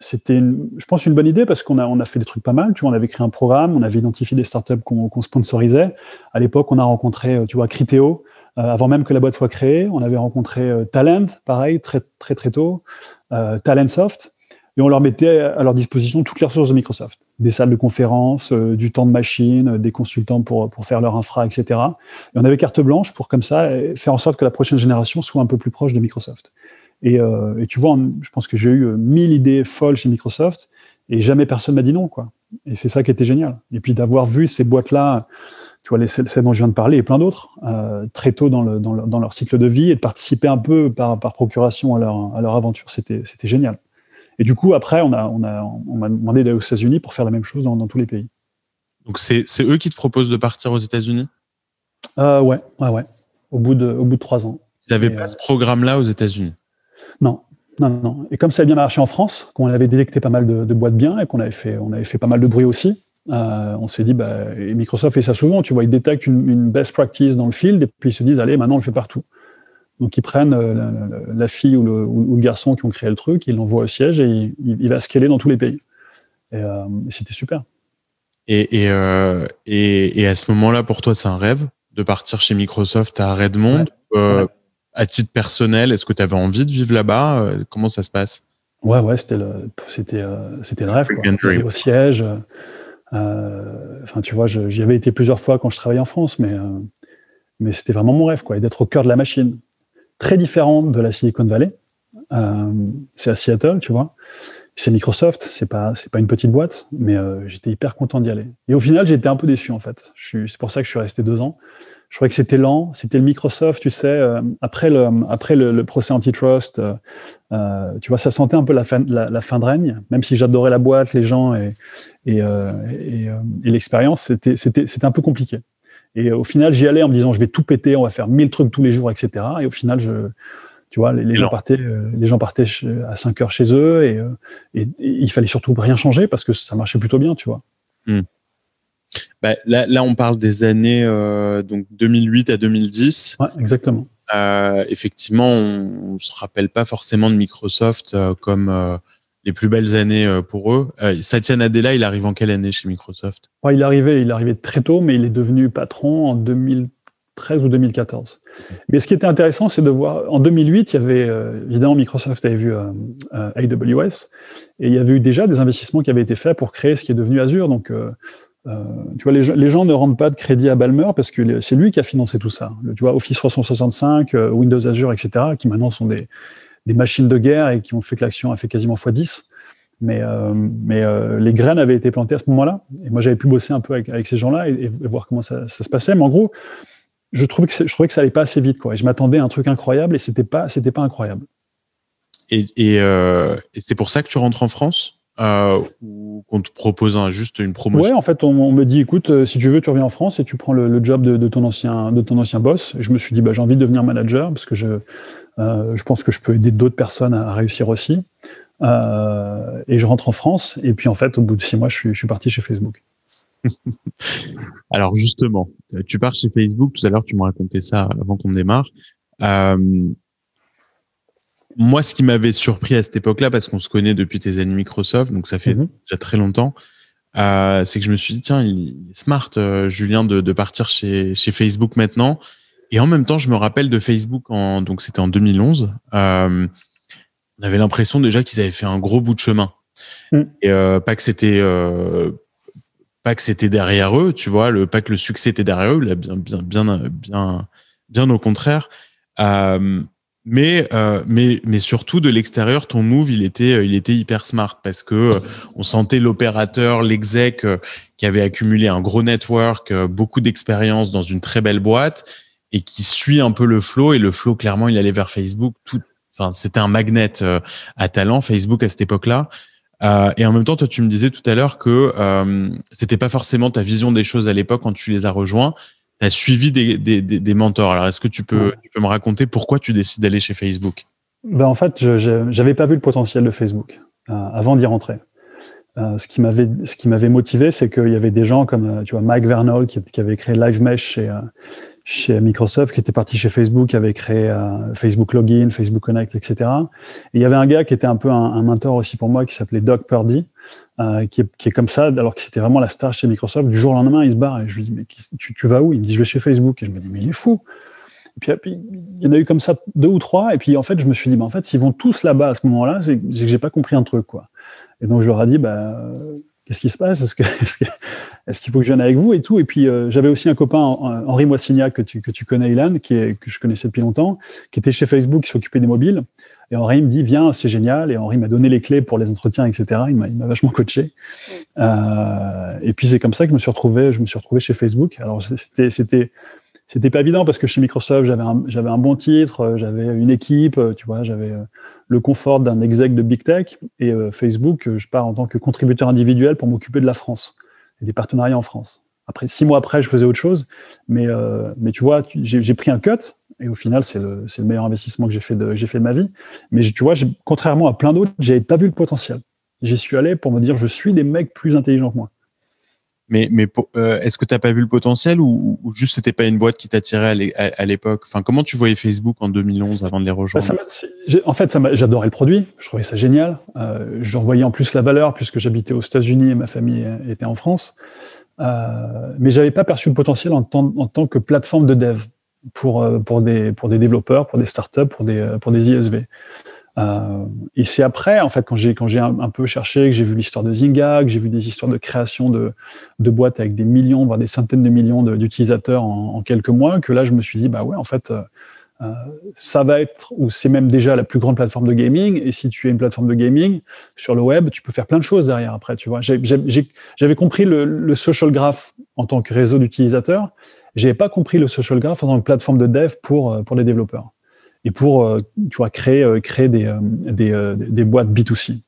je pense, une bonne idée parce qu'on a, a fait des trucs pas mal. Tu vois, on avait créé un programme, on avait identifié des startups qu'on, sponsorisait. À l'époque, on a rencontré, euh, tu vois, Criteo. Avant même que la boîte soit créée, on avait rencontré Talent, pareil, très très très tôt, Talentsoft, et on leur mettait à leur disposition toutes les ressources de Microsoft, des salles de conférence, euh, du temps de machine, euh, des consultants pour, pour faire leur infra, etc. Et on avait carte blanche pour comme ça faire en sorte que la prochaine génération soit un peu plus proche de Microsoft. Et, euh, tu vois, je pense que j'ai eu mille idées folles chez Microsoft et jamais personne m'a dit non, quoi. Et c'est ça qui était génial. Et puis d'avoir vu ces boîtes-là, tu vois, les, celles dont je viens de parler et plein d'autres, euh, très tôt dans, leur cycle de vie et de participer un peu par, par procuration à leur, à leur aventure, c'était génial. Et du coup, après, on m'a on a, on a demandé d'aller aux États-Unis pour faire la même chose dans, dans tous les pays. Donc, c'est eux qui te proposent de partir aux États-Unis? Euh, Ouais, ouais, ouais. Au bout de, au bout de trois ans. Ils n'avaient pas euh, ce programme-là aux États-Unis? Non, non, non. Et comme ça a bien marché en France, qu'on avait détecté pas mal de, de, boîtes bien et qu'on avait fait, on avait fait pas mal de bruit aussi, euh, on s'est dit, bah, et Microsoft fait ça souvent, tu vois, ils détectent une, une, best practice dans le field et puis ils se disent, allez, maintenant on le fait partout. Donc ils prennent euh, la, la, fille ou le, ou le, garçon qui ont créé le truc, ils l'envoient au siège et il, il, va scaler dans tous les pays. Et, euh, et c'était super. Et, et, euh, et, et, à ce moment-là, pour toi, c'est un rêve de partir chez Microsoft à Redmond. Ouais, euh, ouais. À titre personnel, est-ce que tu avais envie de vivre là-bas Comment ça se passe? Ouais, ouais, c'était le, c'était, c'était le rêve. Quoi. Au siège. Enfin, tu vois, j'y avais été plusieurs fois quand je travaillais en France, mais, mais c'était vraiment mon rêve, quoi, d'être au cœur de la machine très différente de la Silicon Valley. Euh, c'est à Seattle, tu vois. c'est Microsoft, c'est pas c'est pas une petite boîte, mais j'étais hyper content d'y aller. Et au final, j'étais un peu déçu en fait. C'est pour ça que je suis resté deux ans. Je trouvais que c'était lent, c'était le Microsoft, tu sais, après le après le, procès antitrust, tu vois, ça sentait un peu la fin la, fin de règne. Même si j'adorais la boîte, les gens et et, et, et l'expérience, c'était c'était c'était un peu compliqué. Et au final, j'y allais en me disant, je vais tout péter, on va faire 1000 trucs tous les jours, etc. Et au final, je, tu vois, les, gens partaient, euh, les gens partaient à 5 heures chez eux euh, et, il fallait surtout rien changer parce que ça marchait plutôt bien, tu vois. Hmm. Bah, là, là, on parle des années euh, donc 2008 à 2010. Ouais, exactement. effectivement, on, ne se rappelle pas forcément de Microsoft comme les plus belles années euh, pour eux. Euh, Satya Nadella, il arrive en quelle année chez Microsoft? Il arrivé, il arrivé très tôt, mais il est devenu patron en 2013 ou 2014. Mais ce qui était intéressant, c'est de voir. En 2008, il y avait euh, évidemment Microsoft avait vu AWS et il y avait eu déjà des investissements qui avaient été faits pour créer ce qui est devenu Azure. Donc, tu vois, les, les, gens ne rendent pas de crédit à Balmer parce que c'est lui qui a financé tout ça. tu vois, Office 365, Windows Azure, etc., qui maintenant sont des, des machines de guerre et qui ont fait que l'action a fait quasiment x10. Mais, euh, mais euh, les graines avaient été plantées à ce moment-là. Et moi, j'avais pu bosser un peu avec, ces gens-là et, voir comment ça, se passait. Mais en gros, je trouvais que, je trouvais que ça allait pas assez vite. Quoi. Et je m'attendais à un truc incroyable et c'était pas, c'était pas incroyable. Et, et, euh, c'est pour ça que tu rentres en France ou qu'on te propose juste une promotion? Ouais, en fait, on, me dit, écoute, si tu veux, tu reviens en France et tu prends le, job de, ton ancien, de ton ancien boss. Et je me suis dit, bah, j'ai envie de devenir manager parce que je, euh, je pense que je peux aider d'autres personnes à, réussir aussi. Euh, et je rentre en France. Et puis en fait, au bout de six mois, je suis, je suis parti chez Facebook. [laughs] Alors justement, tu pars chez Facebook. Tout à l'heure, tu m'as raconté ça avant qu'on démarre. Euh, moi, ce qui m'avait surpris à cette époque-là, parce qu'on se connaît depuis tes années Microsoft, donc ça fait mhm. déjà très longtemps, euh, c'est que je me suis dit, tiens, il est smart, euh, Julien, de, de, partir chez, chez Facebook maintenant. Et en même temps, je me rappelle de Facebook, en, donc c'était en 2011. Euh, on avait l'impression déjà qu'ils avaient fait un gros bout de chemin. Mm. Et euh, pas que c'était euh, pas que c'était derrière eux, tu vois, le pas que le succès était derrière eux, là, bien bien bien bien bien au contraire. Euh, mais euh, mais mais surtout de l'extérieur, ton move, il était il était hyper smart parce que on sentait l'opérateur, l'exec qui avait accumulé un gros network, beaucoup d'expérience dans une très belle boîte et qui suit un peu le flow. Et le flow, clairement, il allait vers Facebook. Tout, enfin, c'était un magnet euh, à talent, Facebook à cette époque-là. Euh, et en même temps, toi, tu me disais tout à l'heure que euh, c'était pas forcément ta vision des choses à l'époque quand tu les as rejoints. Tu as suivi des, des, des, mentors. Alors, est-ce que tu peux, tu peux me raconter pourquoi tu décides d'aller chez Facebook? Ben, En fait, je n'avais pas vu le potentiel de Facebook euh, avant d'y rentrer. Euh, ce qui m'avait ce qui m'avait motivé, c'est qu'il y avait des gens comme tu vois Mike Vernol qui, qui avait créé Live Mesh chez chez Microsoft, qui était parti chez Facebook, qui avait créé euh, Facebook Login, Facebook Connect, etc. Et il y avait un gars qui était un peu un, mentor aussi pour moi, qui s'appelait Doug Purdy, euh, qui, est, comme ça, alors que c'était vraiment la star chez Microsoft. Du jour au lendemain, il se barre et je lui dis mais tu, tu vas où? Il me dit je vais chez Facebook et je me dis mais il est fou. Et puis, il y en a eu comme ça deux ou trois. Et puis en fait, je me suis dit bah, en fait, s'ils vont tous là-bas à ce moment-là, c'est que j'ai pas compris un truc quoi. Et donc je leur ai dit bah qu'est-ce qui se passe? [laughs] Est-ce qu'il est faut que je vienne avec vous et tout? Et puis euh, j'avais aussi un copain, Henri Moissignac, que tu, que tu connais, Ilan, qui est, que je connaissais depuis longtemps, qui était chez Facebook, qui s'occupait des mobiles. Et Henri me dit, viens, c'est génial. Et Henri m'a donné les clés pour les entretiens, etc. Il m'a vachement coaché. Euh, et puis c'est comme ça que je me suis retrouvé, je me suis retrouvé chez Facebook. Alors c'était c'était c'était pas évident parce que chez Microsoft j'avais un, j'avais un bon titre, euh, j'avais une équipe, tu vois, j'avais le confort d'un exec de Big Tech. Et euh, Facebook, euh, je pars en tant que contributeur individuel pour m'occuper de la France et des partenariats en France. Après, six mois après, je faisais autre chose. Mais, euh, tu vois, j'ai pris un cut. Et au final, c'est le, le, meilleur investissement que j'ai fait, de, fait de ma vie. Mais tu vois, contrairement à plein d'autres, j'avais pas vu le potentiel. J'y suis allé pour me dire, je suis des mecs plus intelligents que moi. Mais, mais euh, est-ce que tu n'as pas vu le potentiel ou, ou juste c'était pas une boîte qui t'attirait à l'époque? Enfin, comment tu voyais Facebook en 2011 avant de les bah, rejoindre? En fait, j'adorais le produit. Je trouvais ça génial. Euh, J'en voyais en plus la valeur puisque j'habitais aux États-Unis et ma famille était en France. Euh, mais j'avais pas perçu le potentiel en, en, tant que plateforme de dev pour, euh, pour, des, pour des développeurs, pour des startups, pour des, pour des ISV. Euh, et c'est après, en fait, quand j'ai quand j'ai un, peu cherché, que j'ai vu l'histoire de Zynga, que j'ai vu des histoires de création de, de boîtes avec des millions, voire des centaines de millions d'utilisateurs en, quelques mois, que là, je me suis dit, bah ouais, en fait, euh, ça va être, ou c'est même déjà la plus grande plateforme de gaming. Et si tu es une plateforme de gaming sur le web, tu peux faire plein de choses derrière après. Tu vois, j'avais compris le, social graph en tant que réseau d'utilisateurs. J'avais pas compris le social graph en tant que plateforme de dev pour pour les développeurs et pour tu vois créer créer des des, des boîtes B2C.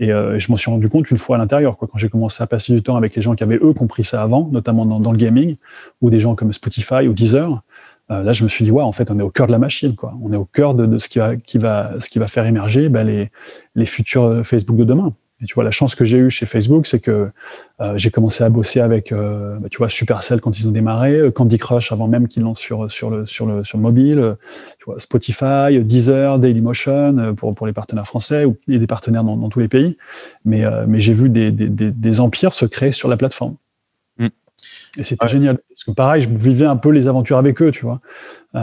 Et euh, je m'en suis rendu compte une fois à l'intérieur, quoi, quand j'ai commencé à passer du temps avec les gens qui avaient eux compris ça avant, notamment dans, le gaming, ou des gens comme Spotify ou Deezer. Euh, là, je me suis dit, ouais, en fait, on est au cœur de la machine, quoi. On est au cœur de, de ce qui va, qui va, ce qui va faire émerger ben, les, les futurs Facebook de demain. Et tu vois, la chance que j'ai eue chez Facebook, c'est que euh, j'ai commencé à bosser avec, euh, bah, tu vois, Supercell quand ils ont démarré, euh, Candy Crush avant même qu'ils lancent sur sur le sur le sur le mobile, tu vois, Spotify, Deezer, Dailymotion pour pour les partenaires français ou des partenaires dans, dans tous les pays. Mais mais j'ai vu des, des, des empires se créer sur la plateforme. Et c'était génial. Parce que pareil, je vivais un peu les aventures avec eux, tu vois. Euh,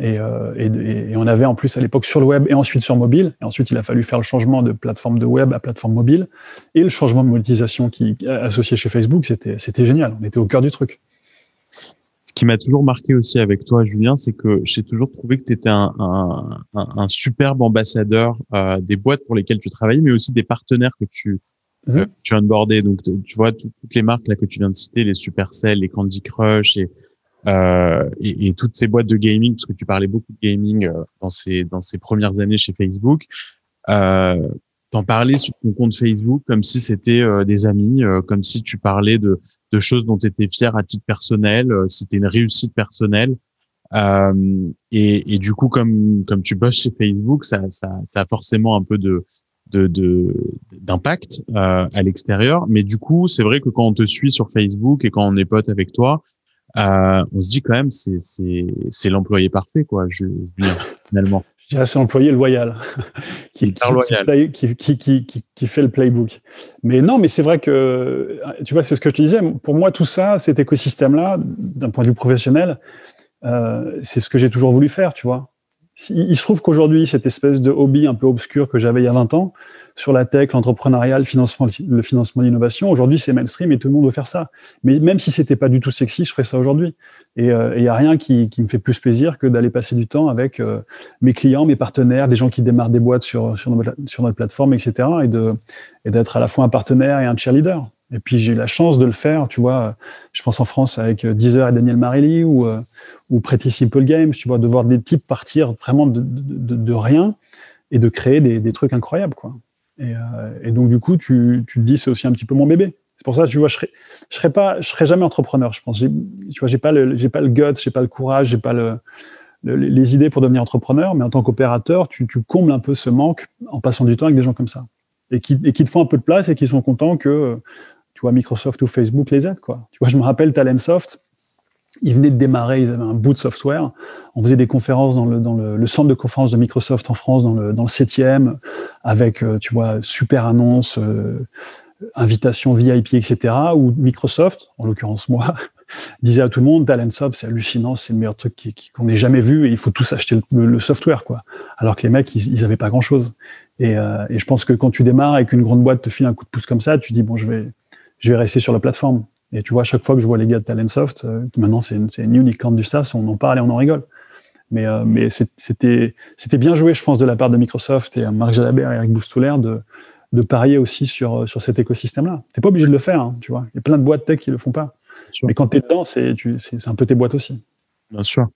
euh, et, et, on avait en plus à l'époque sur le web et ensuite sur mobile. Et ensuite, il a fallu faire le changement de plateforme de web à plateforme mobile. Et le changement de monétisation qui associé chez Facebook, c'était, génial. On était au cœur du truc. Ce qui m'a toujours marqué aussi avec toi, Julien, c'est que j'ai toujours trouvé que tu étais un, un, un, superbe ambassadeur euh, des boîtes pour lesquelles tu travailles, mais aussi des partenaires que tu Mhm. Euh, tu viens de border. Donc, tu vois, toutes les marques là que tu viens de citer, les Supercell, les Candy Crush et, euh, et, et, toutes ces boîtes de gaming, parce que tu parlais beaucoup de gaming euh, dans ces dans ces premières années chez Facebook. Euh, T'en parlais sur ton compte Facebook comme si c'était euh, des amis, comme si tu parlais de, de choses dont tu étais fier à titre personnel, c'était une réussite personnelle. Et, et, du coup, comme comme tu bosses chez Facebook, ça, ça, ça a forcément un peu de de d'impact euh, à l'extérieur. Mais du coup, c'est vrai que quand on te suit sur Facebook et quand on est pote avec toi, euh, on se dit quand même c'est c'est c'est l'employé parfait quoi. Je, finalement. [laughs] Je dirais c'est l'employé loyal [laughs] qui, qui, qui, qui, qui, fait le playbook. Mais non, mais c'est vrai que tu vois, c'est ce que je te disais. Pour moi, tout ça, cet écosystème-là, d'un point de vue professionnel, euh, c'est ce que j'ai toujours voulu faire, tu vois. Il se trouve qu'aujourd'hui, cette espèce de hobby un peu obscur que j'avais il y a 20 ans, sur la tech, l'entrepreneuriat, le financement, le financement d'innovation, aujourd'hui c'est mainstream et tout le monde veut faire ça. Mais même si c'était pas du tout sexy, je ferais ça aujourd'hui. Et il euh, n'y a rien qui, me fait plus plaisir que d'aller passer du temps avec euh, mes clients, mes partenaires, des gens qui démarrent des boîtes sur, notre, plateforme, etc. Et d'être à la fois un partenaire et un cheerleader. Et puis j'ai eu la chance de le faire, tu vois. Je pense en France avec Deezer et Daniel Marelli ou euh, ou Pretty Simple Games, tu vois, de voir des types partir vraiment de, de, rien et de créer des, des trucs incroyables, quoi. Et, euh, et, donc du coup, tu, tu te dis c'est aussi un petit peu mon bébé. C'est pour ça, tu vois, je serais, je serais pas, je serais jamais entrepreneur. Je pense, tu vois, j'ai pas le, j'ai pas le guts, j'ai pas le courage, j'ai pas le, les idées pour devenir entrepreneur. Mais en tant qu'opérateur, tu, tu combles un peu ce manque en passant du temps avec des gens comme ça et qui, et qui te font un peu de place et qui sont contents que tu vois, Microsoft ou Facebook les aident. Quoi. Tu vois, je me rappelle Talentsoft, ils venaient de démarrer, ils avaient un bout de software. On faisait des conférences dans le, centre de conférence de Microsoft en France, dans le, dans le 7e, avec, euh, tu vois, super annonce, euh, invitation VIP, etc. Où Microsoft, en l'occurrence moi, [laughs] disait à tout le monde, Talentsoft, c'est hallucinant, c'est le meilleur truc qu'on n'ait jamais vu et il faut tous acheter le, software, quoi. Alors que les mecs, ils, ils avaient pas grand chose. Et, euh, et, je pense que quand tu démarres et qu'une grande boîte te file un coup de pouce comme ça, tu dis, bon, je vais rester sur la plateforme. Et tu vois, à chaque fois que je vois les gars de Talentsoft, euh, maintenant c'est une, une unicorn du SaaS, on en parle et on en rigole. Mais, euh, mais c'était bien joué, je pense, de la part de Microsoft et Marc Jalabert et Eric Boustouler de, de parier aussi sur, sur cet écosystème-là. Tu n'es pas obligé de le faire, hein, tu vois. Il y a plein de boîtes tech qui le font pas. Mais quand tu es dedans, c'est un peu tes boîtes aussi. Bien sûr.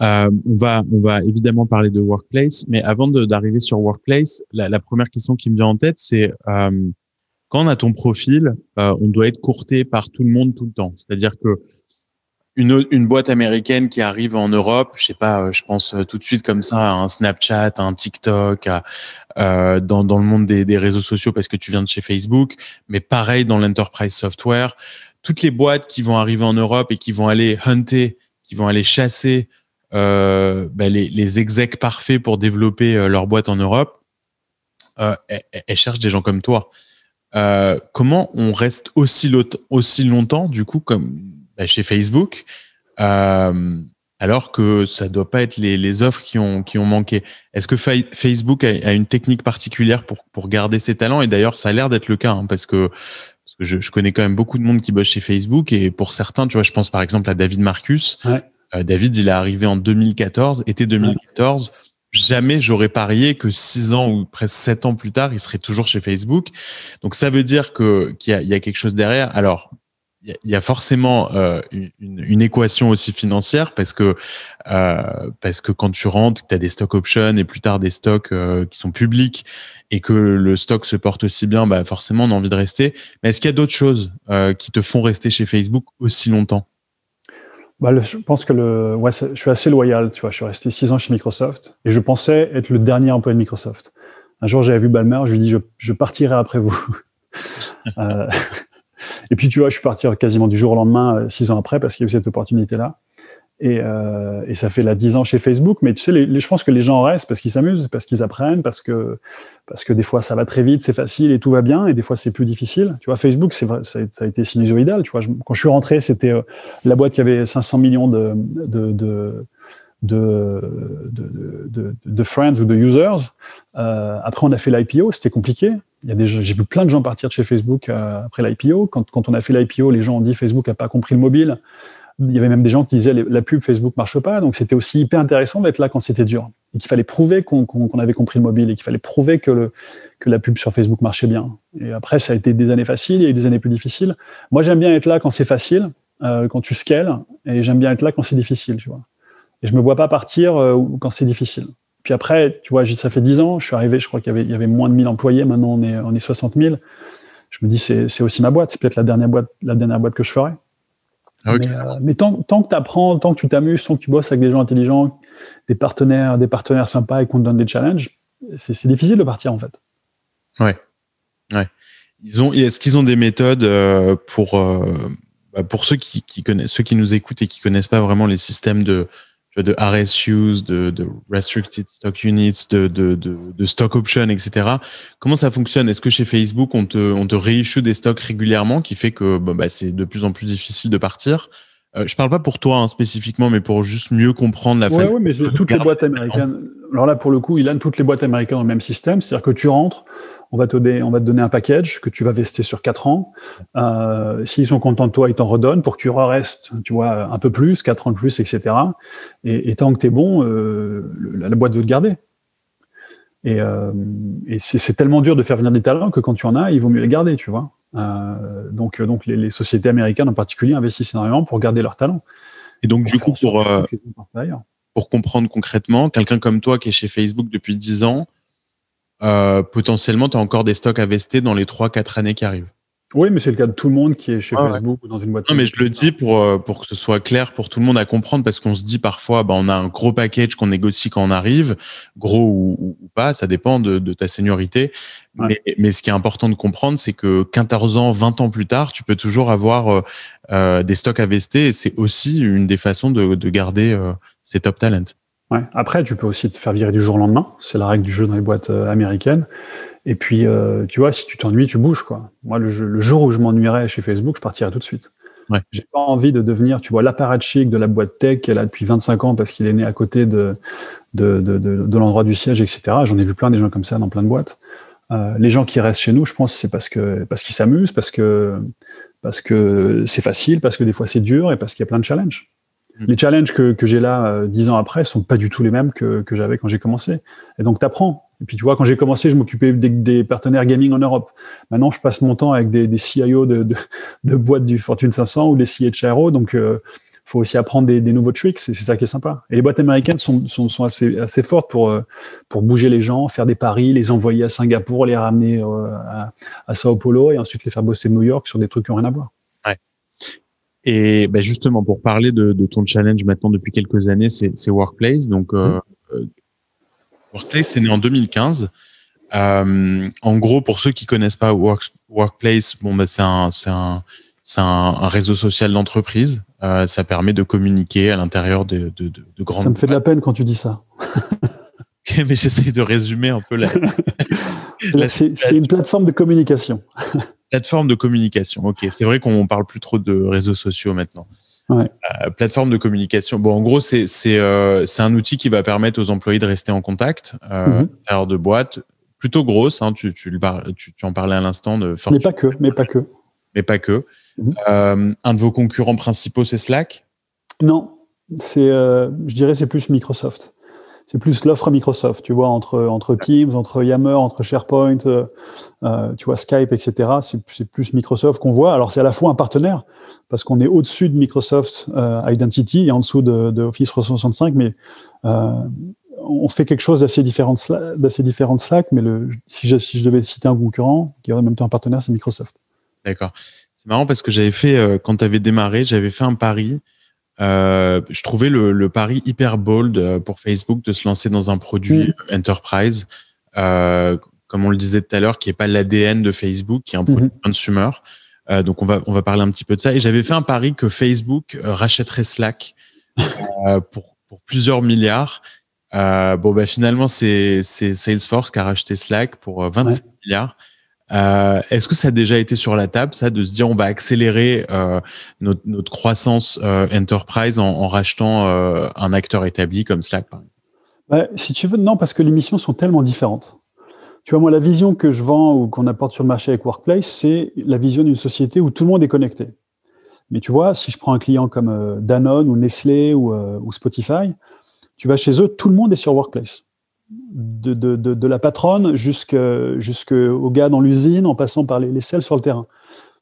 Euh, on, va, on va évidemment parler de Workplace, mais avant d'arriver sur Workplace, la, la, première question qui me vient en tête, c'est euh, quand on a ton profil, euh, on doit être courté par tout le monde tout le temps. C'est-à-dire que une, boîte américaine qui arrive en Europe, je sais pas, euh, je pense euh, tout de suite comme ça à un Snapchat, à un TikTok, dans, le monde des, réseaux sociaux parce que tu viens de chez Facebook, mais pareil dans l'enterprise software. Toutes les boîtes qui vont arriver en Europe et qui vont aller hunter, qui vont aller chasser ben les, les execs parfaits pour développer leur boîte en Europe, elles, cherchent des gens comme toi. Euh, comment on reste aussi, aussi longtemps, du coup, comme bah, chez Facebook, euh, alors que ça doit pas être les, les, offres qui ont, qui ont manqué? Est-ce que Facebook a, a, une technique particulière pour, pour garder ses talents? Et d'ailleurs, ça a l'air d'être le cas, hein, parce que, parce que je, je, connais quand même beaucoup de monde qui bosse chez Facebook, et pour certains, tu vois, je pense par exemple à David Marcus. Ouais. David, il est arrivé en 2014, été 2014. Jamais j'aurais parié que six ans ou presque sept ans plus tard, il serait toujours chez Facebook. Donc ça veut dire que qu'il y, y, a quelque chose derrière. Alors il y, a forcément euh, une, une, équation aussi financière parce que euh, parce que quand tu rentres, tu as des stock options et plus tard des stocks euh, qui sont publics et que le stock se porte aussi bien, bah forcément on a envie de rester. Mais est-ce qu'il y a d'autres choses euh, qui te font rester chez Facebook aussi longtemps? Bah, je pense que le, ouais, je suis assez loyal. Tu vois, je suis resté six ans chez Microsoft et je pensais être le dernier employé de Microsoft. Un jour, j'avais vu Balmer, je lui dit je, je partirai après vous. [laughs] euh, [laughs] et puis, tu vois, je suis parti quasiment du jour au lendemain, euh, six ans après, parce qu'il y a eu cette opportunité-là. Et, euh, et, ça fait là dix ans chez Facebook. Mais tu sais, je pense que les gens restent parce qu'ils s'amusent, parce qu'ils apprennent, parce que, parce que des fois ça va très vite, c'est facile et tout va bien, et des fois c'est plus difficile. Tu vois, Facebook, vrai, ça, a été sinusoïdal. Tu vois, quand je suis rentré, c'était euh, la boîte qui avait 500 millions de, de, de friends ou de users. Euh, après, on a fait l'IPO, c'était compliqué. J'ai vu plein de gens partir de chez Facebook après l'IPO. Quand, quand, on a fait l'IPO, les gens ont dit Facebook n'a pas compris le mobile. Il y avait même des gens qui disaient la pub Facebook marche pas. Donc c'était aussi hyper intéressant d'être là quand c'était dur et qu'il fallait prouver qu'on, avait compris le mobile et qu'il fallait prouver que, la pub sur Facebook marchait bien. Et après, ça a été des années faciles, il y a eu des années plus difficiles. Moi, j'aime bien être là quand c'est facile, euh, quand tu scales, et j'aime bien être là quand c'est difficile, tu vois. Et je me vois pas partir euh, quand c'est difficile. Puis après, tu vois, ça fait 10 ans, je suis arrivé, je crois qu'il y avait moins de 1000 employés, maintenant on est, on est 60 000. Je me dis, c'est aussi ma boîte, c'est peut-être la dernière boîte, la dernière boîte que je ferai. Ah, mais, euh, mais, tant, tant que tu apprends, tant que tu t'amuses, tant que tu bosses avec des gens intelligents, des partenaires, des partenaires sympas et qu'on te donne des challenges, c'est difficile de partir en fait. Ouais. ouais. Ils ont, est-ce qu'ils ont des méthodes euh, pour, bah, pour ceux qui, qui, connaissent, ceux qui nous écoutent et qui connaissent pas vraiment les systèmes de, de RSUs, de, de Restricted Stock Units, de, de, de, Stock Options, etc. Comment ça fonctionne? Est-ce que chez Facebook, on te, on te réissue des stocks régulièrement, qui fait que bah, c'est de plus en plus difficile de partir? Euh, je parle pas pour toi hein, spécifiquement, mais pour juste mieux comprendre la ouais, Oui, mais toutes les boîtes américaines. Alors là, pour le coup, il a toutes les boîtes américaines ont le même système, c'est-à-dire que tu rentres, on va, te donner, on va te donner un package que tu vas vester sur 4 ans. Euh, S'ils sont contents de toi, ils t'en redonnent pour que tu restes, tu vois, un peu plus, 4 ans de plus, etc. Et, et tant que tu es bon, euh, la, boîte veut te garder. Et, euh, et c'est tellement dur de faire venir des talents que quand tu en as, il vaut mieux les garder, tu vois. Donc, donc les, les, sociétés américaines en particulier investissent énormément pour garder leurs talents. Et donc, du coup, pour, pour comprendre concrètement, quelqu'un comme toi qui est chez Facebook depuis 10 ans, euh, potentiellement, tu as encore des stocks à vester dans les 3-4 années qui arrivent. Oui, mais c'est le cas de tout le monde qui est chez Facebook ou dans une boîte. Non, mais je le dis pour, euh, pour que ce soit clair pour tout le monde à comprendre parce qu'on se dit parfois, bah, on a un gros package qu'on négocie quand on arrive, gros ou, ou pas, ça dépend de, de ta seniorité. Mais, mais, ce qui est important de comprendre, c'est que 14 ans, 20 ans plus tard, tu peux toujours avoir euh, euh des stocks à vester et c'est aussi une des façons de, de garder euh, ces top talents. Ouais. Après, tu peux aussi te faire virer du jour au lendemain. C'est la règle du jeu dans les boîtes euh, américaines. Et puis, euh, tu vois, si tu t'ennuies, tu bouges, quoi. Moi, le, le jour où je m'ennuierais chez Facebook, je partirais tout de suite. Ouais. J'ai pas envie de devenir, tu vois, l'apparatchik de la boîte tech est là depuis 25 ans parce qu'il est né à côté de, de, de, de, de l'endroit du siège, etc. J'en ai vu plein des gens comme ça dans plein de boîtes. Euh, les gens qui restent chez nous, je pense, c'est parce que parce qu'ils s'amusent, parce que parce que c'est facile, parce que des fois c'est dur et parce qu'il y a plein de challenges. Mm. Les challenges que, que j'ai là euh, dix ans après sont pas du tout les mêmes que, que j'avais quand j'ai commencé. Et donc, tu apprends. Et puis, tu vois, quand j'ai commencé, je m'occupais des, des, partenaires gaming en Europe. Maintenant, je passe mon temps avec des, des CIO de, de, de, boîtes du Fortune 500 ou des CHRO. Donc, euh, faut aussi apprendre des, des nouveaux tricks. C'est ça qui est sympa. Et les boîtes américaines sont, sont, sont assez, assez fortes pour, euh, pour bouger les gens, faire des paris, les envoyer à Singapour, les ramener euh, à, à Sao Paulo et ensuite les faire bosser New York sur des trucs qui n'ont rien à voir. Et ben justement, pour parler de, de, ton challenge maintenant depuis quelques années, c'est Workplace. Donc, euh, mmh. Workplace, c'est né en 2015. Euh, en gros, pour ceux qui connaissent pas Work, Workplace, bon, ben, c'est un, un, un, un, réseau social d'entreprise. Euh, ça permet de communiquer à l'intérieur de, de, de, de grandes. Ça me fait de la peine quand tu dis ça. mais j'essaie de résumer un peu la. [laughs] [laughs] c'est une plateforme de communication. Plateforme de communication. Ok, c'est vrai qu'on parle plus trop de réseaux sociaux maintenant. Ouais. Euh, plateforme de communication. Bon, en gros, c'est c'est euh, c'est un outil qui va permettre aux employés de rester en contact. Euh, mm -hmm. de boîte plutôt grosse. Hein, tu tu, tu tu en parlais à l'instant de. Mais pas que. Mais pas que. Mais pas que. Mm -hmm. un de vos concurrents principaux, c'est Slack? Non. c'est, je dirais, c'est plus Microsoft c'est plus l'offre Microsoft, tu vois, entre, Teams, entre Yammer, entre SharePoint, euh, euh, tu vois, Skype, etc. C'est plus Microsoft qu'on voit. Alors, c'est à la fois un partenaire, parce qu'on est au-dessus de Microsoft euh, Identity et en dessous de, Office 365, mais on fait quelque chose d'assez différent, de Slack, mais le, si, je, si je devais citer un concurrent, qui est en même temps un partenaire, c'est Microsoft. D'accord. C'est marrant parce que j'avais fait, quand tu avais démarré, j'avais fait un pari euh, je trouvais le, le, pari hyper bold euh, pour Facebook de se lancer dans un produit mm. enterprise, euh, comme on le disait tout à l'heure, qui est pas l'ADN de Facebook, qui est un produit mm-hmm. consumer. Euh, donc on va on va parler un petit peu de ça. Et j'avais fait un pari que Facebook euh, rachèterait Slack [laughs] pour pour plusieurs milliards. bon bah finalement c'est c'est Salesforce qui a racheté Slack pour 25 milliards. Euh, Est-ce que ça a déjà été sur la table, ça, de se dire on va accélérer euh, notre, notre, croissance euh, enterprise en, en rachetant euh, un acteur établi comme Slack, par exemple? Bah, Si tu veux, non, parce que les missions sont tellement différentes. Tu vois, moi, la vision que je vends ou qu'on apporte sur le marché avec Workplace, c'est la vision d'une société où tout le monde est connecté. Mais tu vois, si je prends un client comme euh, Danone ou Nestlé ou, ou Spotify, tu vas chez eux, tout le monde est sur Workplace de, de, de, la patronne jusqu'au gars dans l'usine, en passant par les, les selles sur le terrain.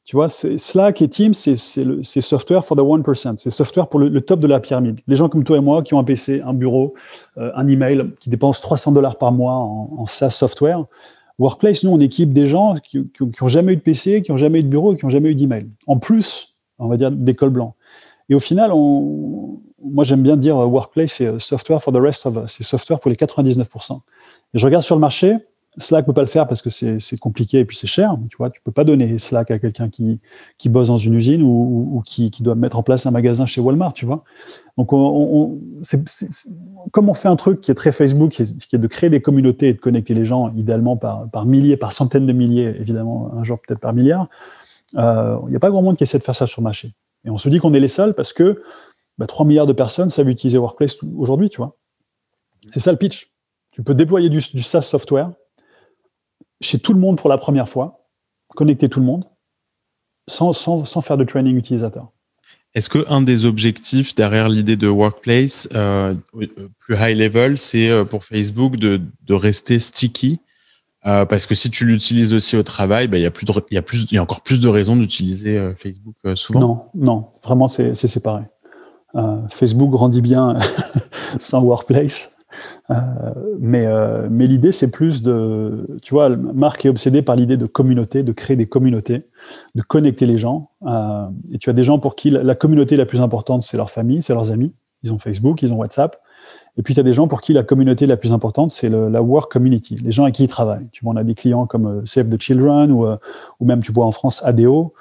Tu vois, Slack et Teams, c'est software for the 1%. C'est software pour le, top de la pyramide. Les gens comme toi et moi qui ont un PC, un bureau, euh, un email, qui dépensent 300 dollars par mois en, en, SaaS software. Workplace, nous, on équipe des gens qui n'ont jamais eu de PC, qui n'ont jamais eu de bureau qui n'ont jamais eu d'email. En plus, on va dire, d'école blanc. Et au final, on, moi j'aime bien dire euh, Workplace, c'est euh, software for the rest of c'est software pour les 99%. Et je regarde sur le marché, Slack peut pas le faire parce que c'est compliqué et puis c'est cher. Tu vois, tu peux pas donner Slack à quelqu'un qui, qui bosse dans une usine ou, qui, qui, doit mettre en place un magasin chez Walmart, tu vois. Donc, on, on, comme on fait un truc qui est très Facebook, qui est, de créer des communautés et de connecter les gens, idéalement par, par milliers, par centaines de milliers, évidemment, un jour peut-être par milliard, euh, il n'y a pas grand monde qui essaie de faire ça sur le marché. Et on se dit qu'on est les seuls parce que bah, 3 milliards de personnes savent utiliser Workplace aujourd'hui, tu vois. C'est ça le pitch. Tu peux déployer du, du, SaaS software chez tout le monde pour la première fois, connecter tout le monde, sans, sans, sans faire de training utilisateur. Est-ce qu'un des objectifs derrière l'idée de Workplace euh, plus high level, c'est euh, pour Facebook de, de rester sticky? Euh, parce que si tu l'utilises aussi au travail, bah, il y a plus, y a plus, il y a encore plus de raisons d'utiliser Facebook euh, souvent. Non, non, vraiment c'est séparé. Euh, Facebook grandit bien [laughs] sans Workplace. Euh, mais, euh, mais l'idée, c'est plus de. Tu vois, Marc est obsédé par l'idée de communauté, de créer des communautés, de connecter les gens. Et tu as des gens pour qui la, la communauté la plus importante, c'est leur famille, c'est leurs amis. Ils ont Facebook, ils ont WhatsApp. Et puis, tu as des gens pour qui la communauté la plus importante, c'est la work community, les gens avec qui ils travaillent. Tu vois, on a des clients comme Save the Children ou, ou même, tu vois, en France, ADO.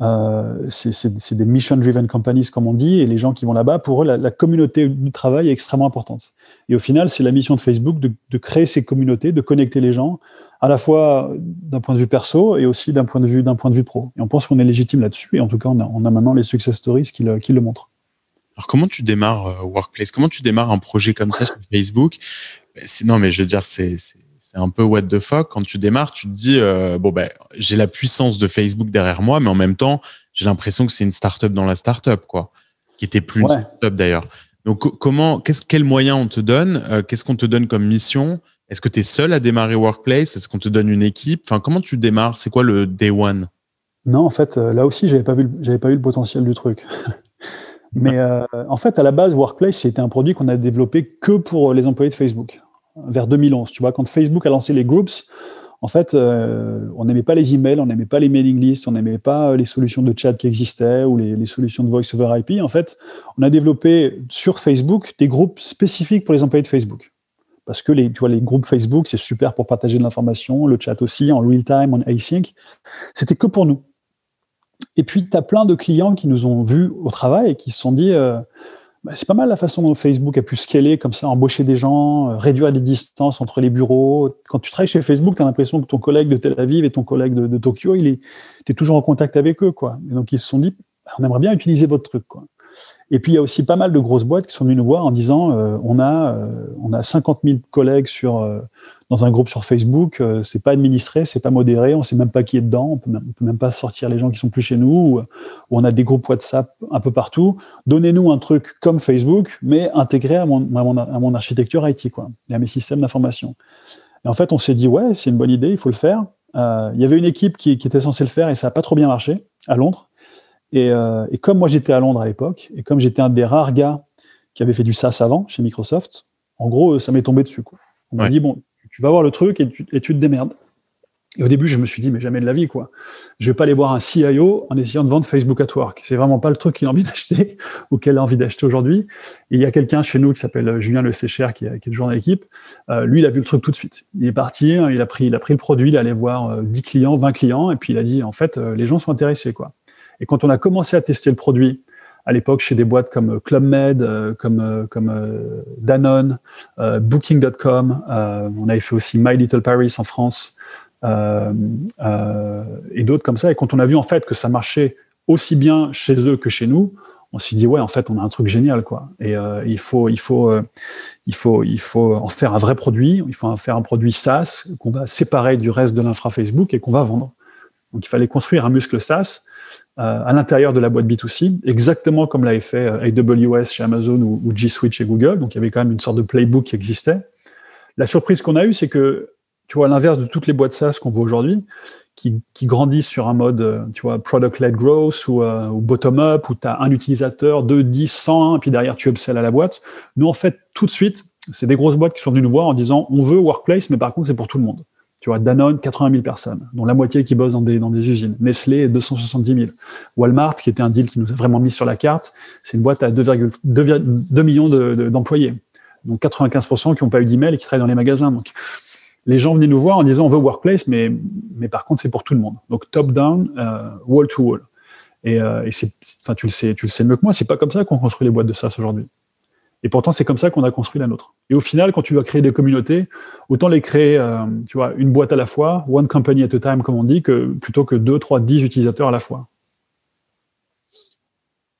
Euh, c'est des mission-driven companies, comme on dit, et les gens qui vont là-bas, pour eux, la, communauté du travail est extrêmement importante. Et au final, c'est la mission de Facebook de, créer ces communautés, de connecter les gens, à la fois d'un point de vue perso et aussi d'un point de vue pro. Et on pense qu'on est légitime là-dessus, et en tout cas, on a, maintenant les success stories qui le, montrent. Alors, comment tu démarres euh, Workplace? Comment tu démarres un projet comme ça sur Facebook? Non, mais je veux dire, c'est c'est un peu what the fuck. Quand tu démarres, tu te dis euh, bon ben j'ai la puissance de Facebook derrière moi, mais en même temps j'ai l'impression que c'est une startup dans la startup quoi, qui était plus ouais. une startup d'ailleurs. Donc comment, qu'est-ce quel moyen on te donne euh, Qu'est-ce qu'on te donne comme mission? Est-ce que tu es seul à démarrer Workplace? Est-ce qu'on te donne une équipe? Enfin comment tu démarres? C'est quoi le day one? Non, en fait euh, là aussi j'avais pas vu j'avais pas eu le potentiel du truc. [laughs] Mais euh, en fait, à la base, Workplace, c'était un produit qu'on a développé que pour les employés de Facebook vers 2011. Tu vois, quand Facebook a lancé les groups, en fait, euh, on n'aimait pas les emails, on n'aimait pas les mailing lists, on n'aimait pas les solutions de chat qui existaient ou les, les, solutions de voice over IP. En fait, on a développé sur Facebook des groupes spécifiques pour les employés de Facebook. Parce que les, tu vois, les groupes Facebook, c'est super pour partager de l'information, le chat aussi, en real time, en async. C'était que pour nous. Et puis, tu as plein de clients qui nous ont vus au travail et qui se sont dit, euh, bah, c'est pas mal la façon dont Facebook a pu scaler comme ça, embaucher des gens, euh, réduire les distances entre les bureaux. Quand tu travailles chez Facebook, tu l'impression que ton collègue de Tel Aviv et ton collègue de, Tokyo, il est, es toujours en contact avec eux. Quoi. Et donc ils se sont dit, bah, on aimerait bien utiliser votre truc. Quoi. Et puis il y a aussi pas mal de grosses boîtes qui sont venues nous voir en disant on a on a 50 000 collègues sur dans un groupe sur Facebook, euh, c'est pas administré, c'est pas modéré, on sait même pas qui est dedans, on peut même, peut même pas sortir les gens qui sont plus chez nous, ou, on a des groupes WhatsApp un peu partout. Donnez-nous un truc comme Facebook, mais intégré à mon, à mon, architecture IT, quoi, et à mes systèmes d'information. Et en fait, on s'est dit, ouais, c'est une bonne idée, il faut le faire. Euh, il y avait une équipe qui, qui, était censée le faire et ça n'a pas trop bien marché à Londres. Et, euh, et comme moi j'étais à Londres à l'époque, et comme j'étais un des rares gars qui avait fait du SaaS avant chez Microsoft, en gros, ça m'est tombé dessus. Quoi. On m'a dit, bon, tu vas voir le truc et tu, te démerdes. Et au début, je me suis dit, mais jamais de la vie, quoi. Je vais pas aller voir un CIO en essayant de vendre Facebook at Work. C'est vraiment pas le truc qu'il a envie [laughs] d'acheter ou qu'elle a envie d'acheter aujourd'hui. Et il y a quelqu'un chez nous qui s'appelle euh, Julien Le Sécher, qui, est toujours dans l'équipe. Euh, lui, il a vu le truc tout de suite. Il est parti, hein, il a pris, il a pris le produit, il est allé voir 10 euh, clients, 20 clients, et puis il a dit, en fait, les gens sont intéressés, quoi. Et quand on a commencé à tester le produit, à l'époque chez des boîtes comme Club Med, euh, comme, euh, comme euh, Danone, Booking.com. on avait fait aussi My Little Paris en France et d'autres comme ça. Et quand on a vu en fait que ça marchait aussi bien chez eux que chez nous, on s'est dit ouais en fait on a un truc génial quoi. Et il faut il faut il faut il faut en faire un vrai produit. Il faut en faire un produit SaaS qu'on va séparer du reste de l'infra Facebook et qu'on va vendre. Donc il fallait construire un muscle SaaS euh, à l'intérieur de la boîte B2C, exactement comme l'avait fait euh, AWS chez Amazon ou, G Suite chez Google. Donc il y avait quand même une sorte de playbook qui existait. La surprise qu'on a eue, c'est que, tu vois, à l'inverse de toutes les boîtes SaaS qu'on voit aujourd'hui, qui, grandissent sur un mode, euh, tu vois, product-led growth ou, bottom-up, où tu as un utilisateur, deux, dix, cent, et puis derrière tu upsell à la boîte. Nous, en fait, tout de suite, c'est des grosses boîtes qui sont venues nous voir en disant on veut Workplace, mais par contre, c'est pour tout le monde. Tu vois, Danone, 80 000 personnes, dont la moitié qui bossent dans des, usines. Nestlé, 270 000. Walmart, qui était un deal qui nous a vraiment mis sur la carte, c'est une boîte à 2,2 millions d'employés. donc 95% qui n'ont pas eu d'email et qui travaillent dans les magasins. Donc les gens venaient nous voir en disant on veut workplace, mais, par contre c'est pour tout le monde. Donc top down, euh. Et, euh, tu le sais, tu sais mieux que moi, c'est pas comme ça qu'on construit les boîtes de SaaS aujourd'hui. Et pourtant, c'est comme ça qu'on a construit la nôtre. Et au final, quand tu dois créer des communautés, autant les créer, euh, tu vois, une boîte à la fois, one company at a time, comme on dit, que plutôt que deux, trois, dix utilisateurs à la fois.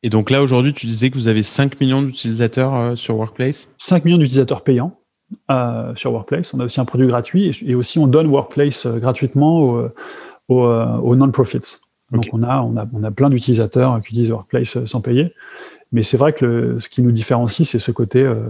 Et donc là, aujourd'hui, tu disais que vous avez 5 millions d'utilisateurs euh, sur Workplace? 5 millions d'utilisateurs payants euh, sur Workplace. On a aussi un produit gratuit et, aussi on donne Workplace gratuitement aux, aux, non-profits. Donc on, a, on, a, on a plein d'utilisateurs qui utilisent Workplace sans payer. Mais c'est vrai que ce qui nous différencie, c'est ce côté euh,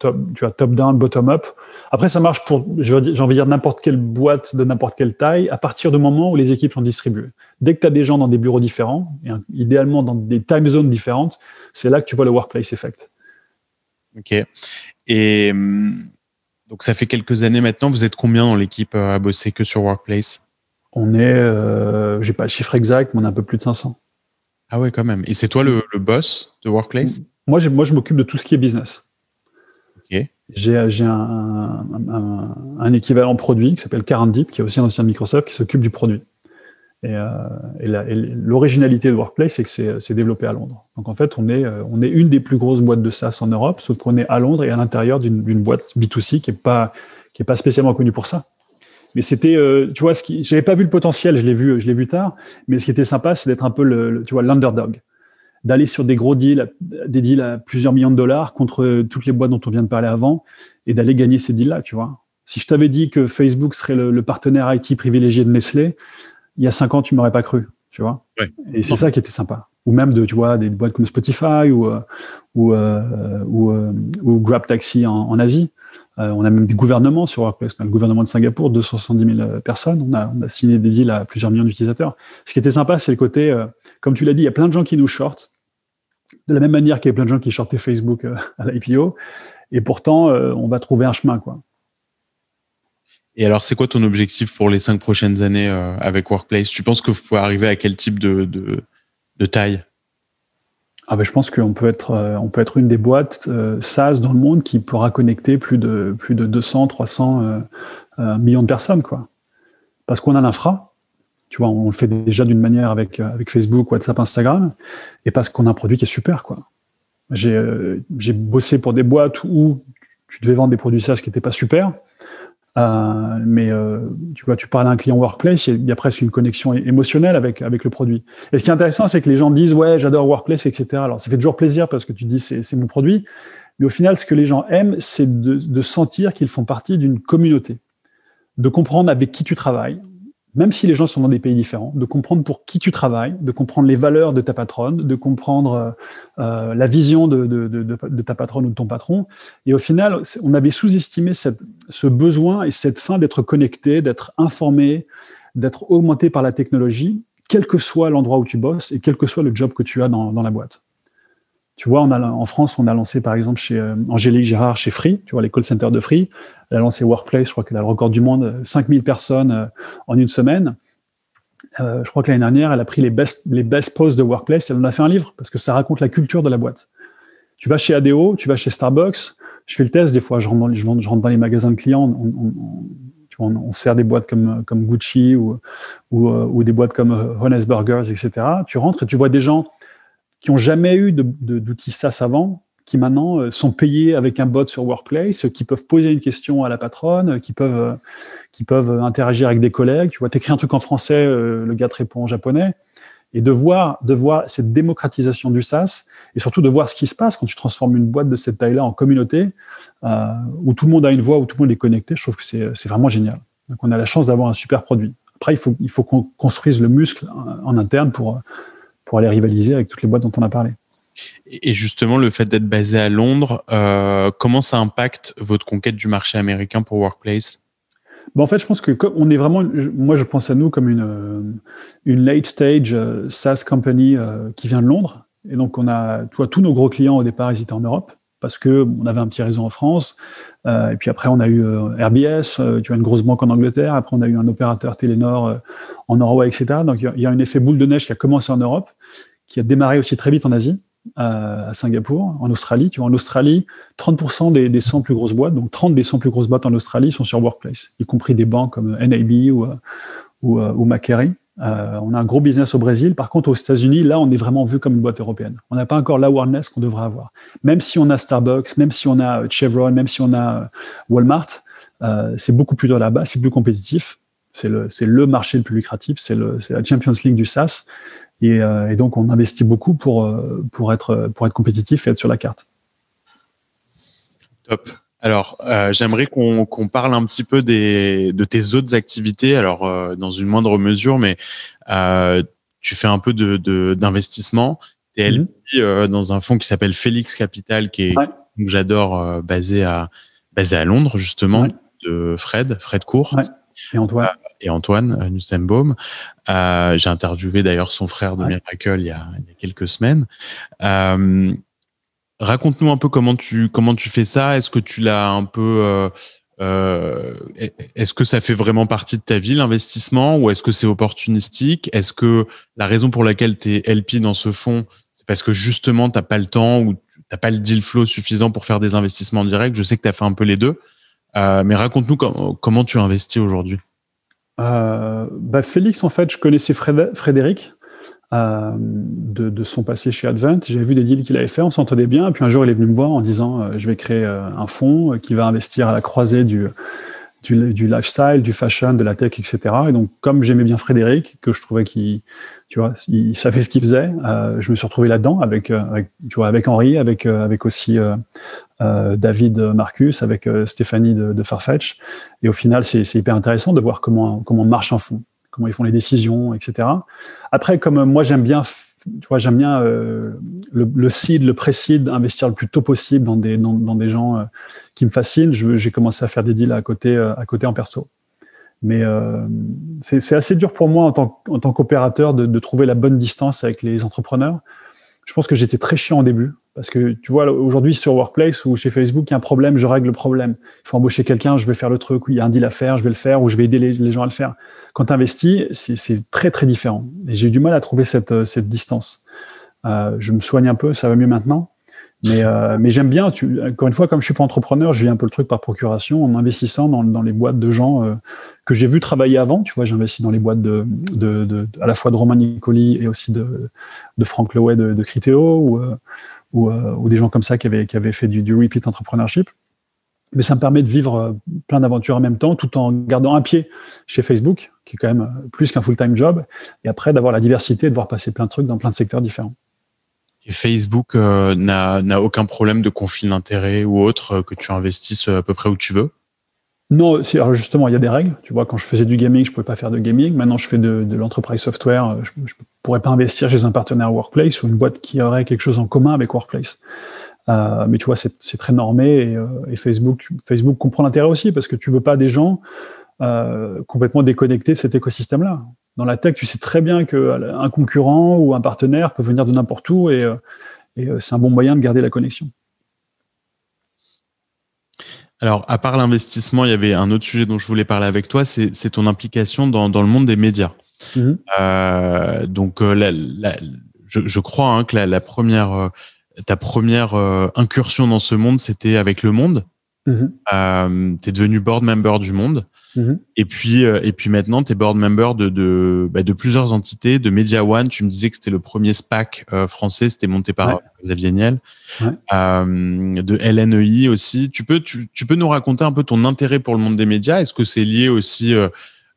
top, tu vois, top-down, bottom-up. Après, ça marche pour, j'ai envie de dire, n'importe quelle boîte de n'importe quelle taille, à partir du moment où les équipes sont distribuées. Dès que tu as des gens dans des bureaux différents, et idéalement dans des time zones différentes, c'est là que tu vois le workplace effect. Ok. Et hum, donc, ça fait quelques années maintenant. Vous êtes combien dans l'équipe à bosser que sur Workplace? On est, euh, j'ai pas le chiffre exact, mais on est un peu plus de 500. Ah ouais, quand même. Et c'est toi le, boss de Workplace? Moi, moi, je m'occupe de tout ce qui est business. J'ai un, un, équivalent produit qui s'appelle Deep, qui est aussi un ancien de Microsoft, qui s'occupe du produit. Et, euh, l'originalité de Workplace, c'est que c'est développé à Londres. Donc en fait, on est, euh, on est une des plus grosses boîtes de SaaS en Europe, sauf qu'on est à Londres et à l'intérieur d'une boîte B2C qui n'est pas, qui est pas spécialement connue pour ça. Mais c'était, euh, tu vois, ce qui, j'avais pas vu le potentiel, je l'ai vu, je l'ai vu tard. Mais ce qui était sympa, c'est d'être un peu le, tu vois, l'underdog, d'aller sur des gros deals, des deals à plusieurs millions de dollars contre toutes les boîtes dont on vient de parler avant, et d'aller gagner ces deals-là, tu vois. Si je t'avais dit que Facebook serait le, partenaire IT privilégié de Nestlé, il y a cinq ans, tu m'aurais pas cru, tu vois. Et c'est ça qui était sympa. Ou même de, tu vois, des boîtes comme Spotify ou euh, ou euh, ou, ou, Grab Taxi en, en Asie. Euh, on a même des gouvernements sur Workplace. On a le gouvernement de Singapour, 270 000 personnes. On a, signé des deals à plusieurs millions d'utilisateurs. Ce qui était sympa, c'est le côté, euh, comme tu l'as dit, il y a plein de gens qui nous shortent. De la même manière qu'il y a plein de gens qui shortaient Facebook euh, [laughs] à l'IPO. Et pourtant, on va trouver un chemin, quoi. Et alors, c'est quoi ton objectif pour les cinq prochaines années avec Workplace? Tu penses que vous pouvez arriver à quel type de taille? Ah ben, je pense qu'on peut être, euh, on peut être une des boîtes euh, SaaS dans le monde qui pourra connecter plus de, plus de 200, 300 euh, millions de personnes, quoi. Parce qu'on a l'infra, tu vois, on le fait déjà d'une manière avec, avec Facebook, WhatsApp, Instagram, et parce qu'on a un produit qui est super, quoi. J'ai bossé pour des boîtes où tu devais vendre des produits SaaS qui n'étaient pas super. Euh, mais euh, tu vois, tu parles à un client workplace, il y, a presque une connexion émotionnelle avec avec le produit. Et ce qui est intéressant, c'est que les gens disent ouais, j'adore workplace, etc. Alors ça fait toujours plaisir parce que tu dis c'est mon produit, mais au final, ce que les gens aiment, c'est de, de sentir qu'ils font partie d'une communauté, de comprendre avec qui tu travailles, même si les gens sont dans des pays différents, de comprendre pour qui tu travailles, de comprendre les valeurs de ta patronne, de comprendre euh, euh la vision de, ta patronne ou de ton patron. Et au final, on avait sous-estimé ce besoin et cette fin d'être connecté, d'être informé, d'être augmenté par la technologie, quel que soit l'endroit où tu bosses et quel que soit le job que tu as dans, la boîte. Tu vois, en France, on a lancé par exemple chez euh, Angélique Gérard chez Free, tu vois, les call centers de Free. Elle a lancé Workplace, je crois qu'elle a le record du monde, 5000 personnes euh, en une semaine. Euh, je crois que l'année dernière, elle a pris les best, les best posts de Workplace, elle en a fait un livre parce que ça raconte la culture de la boîte. Tu vas chez ADO, tu vas chez Starbucks, je fais le test des fois, je rentre dans, les magasins de clients, on, sert des boîtes comme, comme Gucci ou, ou, ou des boîtes comme Honest Burgers, etc. Tu rentres et tu vois des gens qui ont jamais eu d'outils SaaS avant, qui maintenant euh, sont payés avec un bot sur Workplace, qui peuvent poser une question à la patronne, qui peuvent, euh, qui peuvent interagir avec des collègues. Tu vois, t'écris un truc en français, euh, le gars te répond en japonais. Et de voir, de voir cette démocratisation du SaaS, et surtout de voir ce qui se passe quand tu transformes une boîte de cette taille-là en communauté, euh, où tout le monde a une voix, où tout le monde est connecté, je trouve que c'est vraiment génial. Donc on a la chance d'avoir un super produit. Après, il faut, il faut qu'on construise le muscle en interne pour, pour aller rivaliser avec toutes les boîtes dont on a parlé. Et justement, le fait d'être basé à Londres, euh, comment ça impacte votre conquête du marché américain pour Workplace? En fait, je pense que on est vraiment, moi, je pense à nous comme une, euh, une late stage euh, SaaS company qui vient de Londres. Et donc, on a, toi, tous nos gros clients au départ, ils étaient en Europe parce que on avait un petit réseau en France. Et puis après, on a eu euh, RBS, tu as une grosse banque en Angleterre. Après, on a eu un opérateur Télénor en Norway, etc. Donc, il y, a un effet boule de neige qui a commencé en Europe, qui a démarré aussi très vite en Asie, à Singapour, en Australie. Tu vois, en Australie, 30% des, des 100 plus grosses boîtes, donc 30 des 100 plus grosses boîtes en Australie sont sur Workplace, y compris des banques comme NAB ou, ou, ou Macquarie. Euh, on a un gros business au Brésil. Par contre, aux États-Unis, là, on est vraiment vu comme une boîte européenne. On n'a pas encore l'awareness qu'on devrait avoir. Même si on a Starbucks, même si on a Chevron, même si on a Walmart, euh, c'est beaucoup plus dur là-bas, c'est plus compétitif. C'est le, le, marché le plus lucratif, c'est la Champions League du SaaS. Et, euh, et, donc, on investit beaucoup pour, pour, être, pour être compétitif et être sur la carte. Top. Alors, euh, j'aimerais qu'on parle un petit peu des, de tes autres activités, alors euh, dans une moindre mesure, mais euh, tu fais un peu d'investissement. De, tu es LP dans un fonds qui s'appelle Félix Capital, qui est, que j'adore, basé, à, basé à Londres, justement, de Fred, Fred Court. Et Antoine? et Antoine Nussenbaum. J'ai interviewé d'ailleurs son frère de Miracle il y, a, il y a quelques semaines. Raconte-nous un peu comment tu comment tu fais ça. Est-ce que tu l'as un peu euh, euh, Est-ce que ça fait vraiment partie de ta vie l'investissement ou est-ce que c'est opportunistique? Est-ce que la raison pour laquelle tu es LP dans ce fonds, c'est parce que justement tu n'as pas le temps ou tu n'as pas le deal flow suffisant pour faire des investissements directs? Je sais que tu as fait un peu les deux, euh, mais raconte-nous comment tu investis aujourd'hui. Bah Félix, en fait, je connaissais Frédéric. Euh, de, son passé chez Advent. J'avais vu des deals qu'il avait fait, on s'entendait bien. Puis un jour, il est venu me voir en disant euh, Je vais créer euh, un fonds qui va investir à la croisée du, du, lifestyle, du fashion, de la tech, etc. Et donc, comme j'aimais bien Frédéric, que je trouvais qu'il tu vois, il savait ce qu'il faisait, je me suis retrouvé là-dedans avec, tu vois, avec Henri, avec, avec aussi David Marcus, avec Stéphanie de, de, Farfetch. Et au final, c'est hyper intéressant de voir comment, comment marche un fonds comment ils font les décisions, etc. Après, comme moi j'aime bien, tu vois, j'aime bien euh, le, le, seed, le pré-seed, investir le plus tôt possible dans des, dans, des gens euh, qui me fascinent. J'ai commencé à faire des deals à côté, euh, à côté en perso. Mais c'est assez dur pour moi en tant, qu'opérateur de, de, trouver la bonne distance avec les entrepreneurs. Je pense que j'étais très chiant au début. Parce que tu vois, aujourd'hui sur Workplace ou chez Facebook, il y a un problème, je règle le problème. Il faut embaucher quelqu'un, je vais faire le truc, il y a un deal à faire, je vais le faire, ou je vais aider les, gens à le faire. Quand tu investis, c'est très très différent. Et j'ai eu du mal à trouver cette, cette distance. Euh, je me soigne un peu, ça va mieux maintenant. Mais, euh, mais j'aime bien, tu, encore une fois, comme je suis pas entrepreneur, je vis un peu le truc par procuration en investissant dans, dans les boîtes de gens euh, que j'ai vu travailler avant. Tu vois, j'investis dans les boîtes de, de, de, à la fois de Romain Nicoli et aussi de, de Franck Lowe de, de Criteo ou, euh, ou, euh, ou, des gens comme ça qui avaient, qui avaient fait du, du repeat entrepreneurship. mais ça me permet de vivre euh, plein d'aventures en même temps, tout en gardant un pied chez Facebook, qui est quand même plus qu'un full-time job, et après d'avoir la diversité, de voir passer plein de trucs dans plein de secteurs différents. Et Facebook euh, n'a aucun problème de conflit d'intérêt ou autre que tu investisses à peu près où tu veux? Non, justement, il y a des règles. Tu vois, quand je faisais du gaming, je ne pouvais pas faire de gaming. Maintenant, je fais de, l'entreprise software. Je ne pourrais pas investir chez un partenaire Workplace ou une boîte qui aurait quelque chose en commun avec Workplace. Euh, mais tu vois, c'est très normé euh, et, Facebook, Facebook comprend l'intérêt aussi parce que tu veux pas des gens euh, complètement déconnectés de cet écosystème-là. Dans la tech, tu sais très bien qu'un concurrent ou un partenaire peut venir de n'importe où et, c'est un bon moyen de garder la connexion. Alors, à part l'investissement, il y avait un autre sujet dont je voulais parler avec toi, c'est ton implication dans, le monde des médias. Mm-hmm. donc, je, crois hein, que la, première ta première euh, incursion dans ce monde, c'était avec Le Monde. Mm-hmm. Euh, tu es devenu board member du Monde. Mm-hmm. Et puis, euh, et puis maintenant, tu es board member de, de, bah, de, plusieurs entités, de Media One. Tu me disais que c'était le premier SPAC français, c'était monté par Xavier Niel. de LNEI aussi. Tu peux, tu, tu, peux nous raconter un peu ton intérêt pour le monde des médias? Est-ce que c'est lié aussi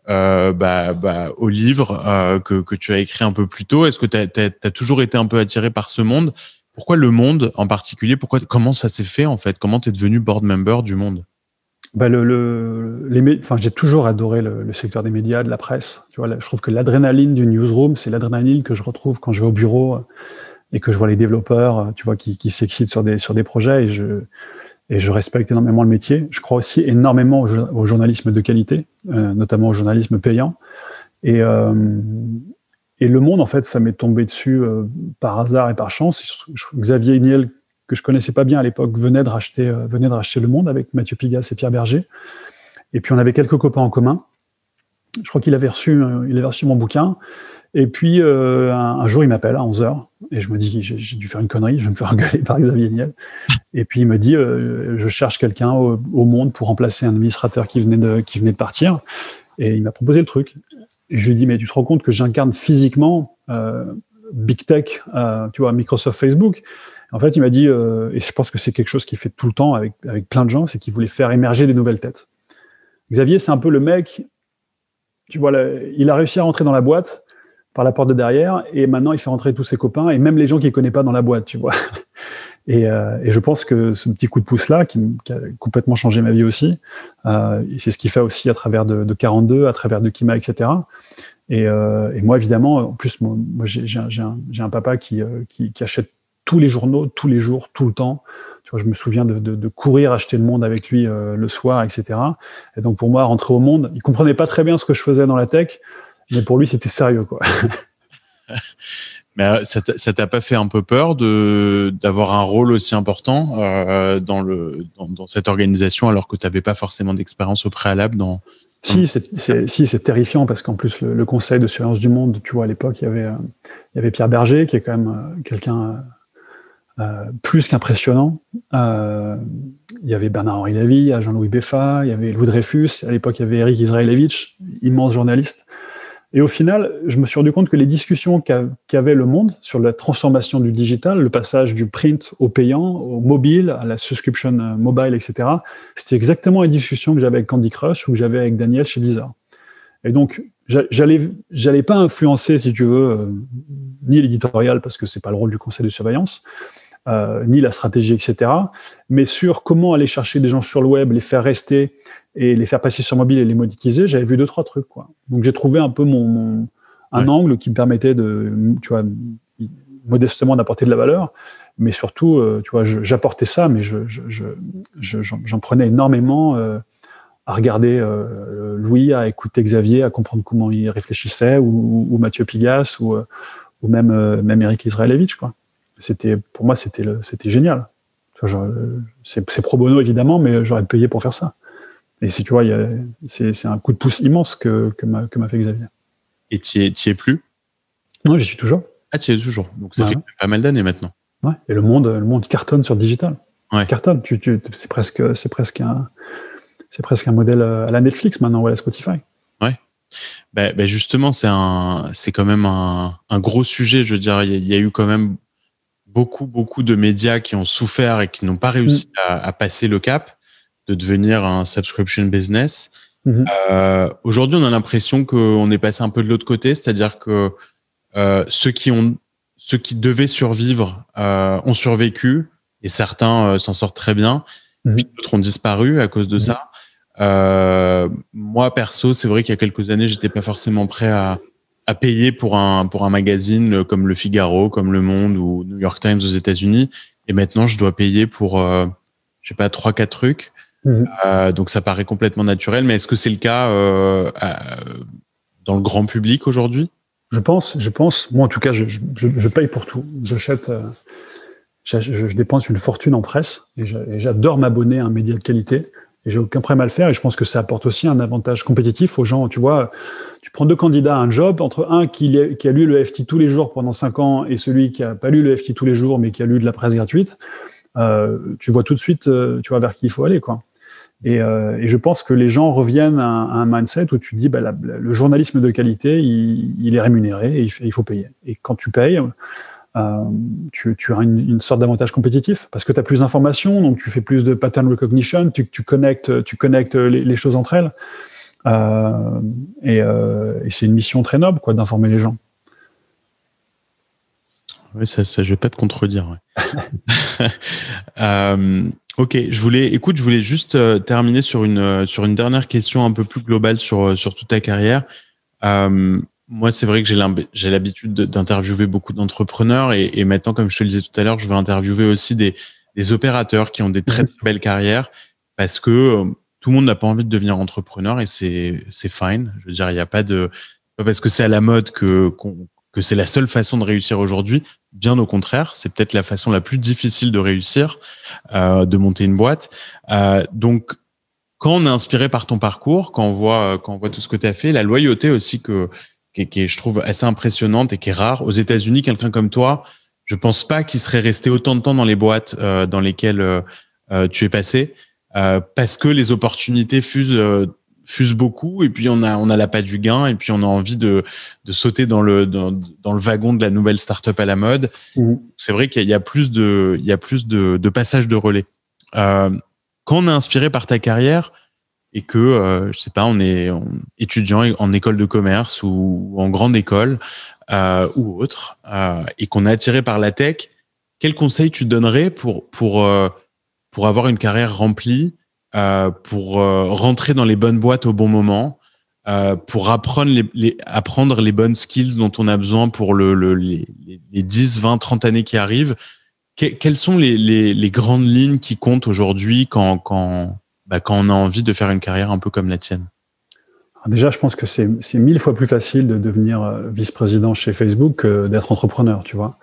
bah, bah, au livre que, que, tu as écrit un peu plus tôt? Est-ce que tu as, toujours été un peu attiré par ce monde? Pourquoi le monde en particulier Comment ça s'est fait en fait? Comment tu es devenu board member du monde? Bah le, les, enfin, j'ai toujours adoré le, secteur des médias, de la presse. Tu vois, je trouve que l'adrénaline du newsroom, c'est l'adrénaline que je retrouve quand je vais au bureau et que je vois les développeurs, tu vois, qui, s'excitent sur des, sur des projets et je, et je respecte énormément le métier. Je crois aussi énormément au, journalisme de qualité, euh, notamment au journalisme payant. Et, euh, et Le Monde, en fait, ça m'est tombé dessus euh, par hasard et par chance. Xavier Niel, que je connaissais pas bien à l'époque, venait de racheter, euh, Le Monde avec Mathieu Pigas et Pierre Berger. Et puis on avait quelques copains en commun. Je crois qu'il avait reçu, euh, mon bouquin. Et puis un, jour, il m'appelle à 11h et je me dis j'ai dû faire une connerie, je vais me faire [laughs] engueuler par Xavier Niel. Et puis il me dit je cherche quelqu'un au, Monde pour remplacer un administrateur qui venait de partir. Et il m'a proposé le truc je lui dit, mais tu te rends compte que j'incarne physiquement euh, Big Tech, euh, tu vois, Microsoft, Facebook. En fait, il m'a dit, euh, et je pense que c'est quelque chose qu'il fait tout le temps avec, avec plein de gens, c'est qu'il voulait faire émerger des nouvelles têtes. Xavier, c'est un peu le mec, tu vois, il a réussi à rentrer dans la boîte par la porte de derrière, et maintenant il fait rentrer tous ses copains, et même les gens qu'il ne connaît pas dans la boîte, tu vois. Euh, et, je pense que ce petit coup de pouce-là, qui, a complètement changé ma vie aussi, euh, c'est ce qu'il fait aussi à travers de, 42, à travers de Kima, etc. Euh, et, moi, évidemment, en plus, moi, j'ai un, papa qui, achète tous les journaux, tous les jours, tout le temps. Tu vois, je me souviens de, courir acheter le monde avec lui le soir, etc. Et donc, pour moi, rentrer au monde, il comprenait pas très bien ce que je faisais dans la tech, mais pour lui, c'était sérieux, quoi. [laughs] Mais euh, ça t'a pas fait un peu peur de d'avoir un rôle aussi important euh, dans le dans, cette organisation alors que tu n'avais pas forcément d'expérience au préalable dans. Si, c'est si c'est terrifiant parce qu'en plus le, conseil de surveillance du monde, tu vois, à l'époque il y avait euh, il y avait Pierre Berger qui est quand même quelqu'un plus qu'impressionnant. il y avait Bernard-Henri Lévy, Jean-Louis Beffa, il y avait Louis Dreyfus, à l'époque il y avait Eric Israelevich, immense journaliste. Et au final, je me suis rendu compte que les discussions qu'avait le monde sur la transformation du digital, le passage du print au payant, au mobile, à la subscription euh, mobile, etc., c'était exactement les discussions que j'avais avec Candy Crush ou que j'avais avec Daniel chez Deezer. Et donc, j'allais, j'allais pas influencer, si tu veux, euh, ni l'éditorial parce que c'est pas le rôle du conseil de surveillance, euh, ni la stratégie, etc. Mais sur comment aller chercher des gens sur le web, les faire rester et les faire passer sur mobile et les monétiser, j'avais vu deux trois trucs quoi. Donc j'ai trouvé un peu mon, un angle qui me permettait de, tu vois, modestement d'apporter de la valeur, mais surtout, euh, tu vois, j'apportais ça, mais je, j'en prenais énormément euh, à regarder euh, Louis, à écouter Xavier, à comprendre comment il réfléchissait, ou, Mathieu Pigas, ou, ou même même Eric Israelevich quoi. C'était pour moi c'était c'était génial. C'est pro bono évidemment, mais j'aurais payé pour faire ça. Et si tu vois, c'est un coup de pouce immense que, que m'a fait Xavier. Et tu es, es, plus? Non, j'y suis toujours. Ah, tu y es toujours. Donc ça fait pas mal d'années maintenant. Ouais. Et le monde, le monde cartonne sur le digital. Ouais. Cartonne. Tu, tu, c'est presque, c'est presque un, c'est presque un modèle à la Netflix maintenant ou à la Spotify. Ouais. Ben, ben justement, c'est un, c'est quand même un, un, gros sujet. Je veux dire, il y, a eu quand même beaucoup, beaucoup de médias qui ont souffert et qui n'ont pas réussi mm. à, à, passer le cap. de devenir un subscription business. Mhm. Euh, aujourd'hui, on a l'impression qu'on est passé un peu de l'autre côté, c'est-à-dire que euh, ceux qui ont, ceux qui devaient survivre euh, ont survécu et certains s'en sortent très bien. Mhm. Puis d'autres ont disparu à cause de mhm. ça. moi, perso, c'est vrai qu'il y a quelques années, j'étais pas forcément prêt à, à payer pour un pour un magazine comme Le Figaro, comme Le Monde ou New York Times aux États-Unis. Et maintenant, je dois payer pour, je sais pas, trois quatre trucs. Mhm. Euh, donc ça paraît complètement naturel, mais est-ce que c'est le cas euh, dans le grand public aujourd'hui? Je pense, je pense. Moi en tout cas, je, je, paye pour tout. J'achète, euh, je, dépense une fortune en presse et j'adore m'abonner à un média de qualité. Et j'ai aucun problème à le faire. Et je pense que ça apporte aussi un avantage compétitif aux gens. Tu vois, prends deux candidats à un job, entre un qui, a lu le FT tous les jours pendant cinq ans et celui qui a pas lu le FT tous les jours, mais qui a lu de la presse gratuite. tu vois tout de suite, tu vois vers qui il faut aller, quoi. Euh, et, je pense que les gens reviennent à, un mindset où tu dis bah, le journalisme de qualité, il, est rémunéré et il, faut payer. Et quand tu payes, euh, tu, as une, sorte d'avantage compétitif parce que tu as plus d'informations, donc tu fais plus de pattern recognition, tu, connectes, tu connectes les, choses entre elles. Euh, et, c'est une mission très noble quoi, d'informer les gens. Oui, ça, ça, je vais pas te contredire. [laughs] Ok, je voulais, écoute, je voulais juste euh, terminer sur une euh, sur une dernière question un peu plus globale sur euh, sur toute ta carrière. moi, c'est vrai que j'ai l'habitude d'interviewer beaucoup d'entrepreneurs et, et, maintenant, comme je te le disais tout à l'heure, je vais interviewer aussi des, des opérateurs qui ont des très, très belles carrières parce que tout le monde n'a pas envie de devenir entrepreneur et c'est fine. Je veux dire, il n'y a pas de pas parce que c'est à la mode que que c'est la seule façon de réussir aujourd'hui. Bien au contraire, c'est peut-être la façon la plus difficile de réussir, euh, de monter une boîte. Euh, donc, quand on est inspiré par ton parcours, quand on voit, quand on voit tout ce que tu as fait, la loyauté aussi que qui est, je trouve, assez impressionnante et qui est rare. Aux États-Unis, quelqu'un comme toi, je pense pas qu'il serait resté autant de temps dans les boîtes euh, dans lesquelles tu es passé, euh, parce que les opportunités fusent fuse beaucoup et puis on a on a la pas du gain et puis on a envie de, de sauter dans le dans, dans le wagon de la nouvelle startup à la mode. Mmh. C'est vrai qu'il y a plus de il y a plus de, de passages de relais. Euh, quand on est inspiré par ta carrière et que euh, je sais pas on est étudiant en école de commerce ou, en grande école euh, ou autre euh, et qu'on est attiré par la tech, quel conseil tu donnerais pour pour euh, pour avoir une carrière remplie euh, pour euh, rentrer dans les bonnes boîtes au bon moment, euh, pour apprendre les, apprendre les bonnes skills dont on a besoin pour le, les, les, 10, 20, 30 années qui arrivent. quelles sont les, les, grandes lignes qui comptent aujourd'hui quand, quand, bah, quand on a envie de faire une carrière un peu comme la tienne? Déjà, je pense que c'est mille fois plus facile de devenir vice-président chez Facebook que d'être entrepreneur, tu vois.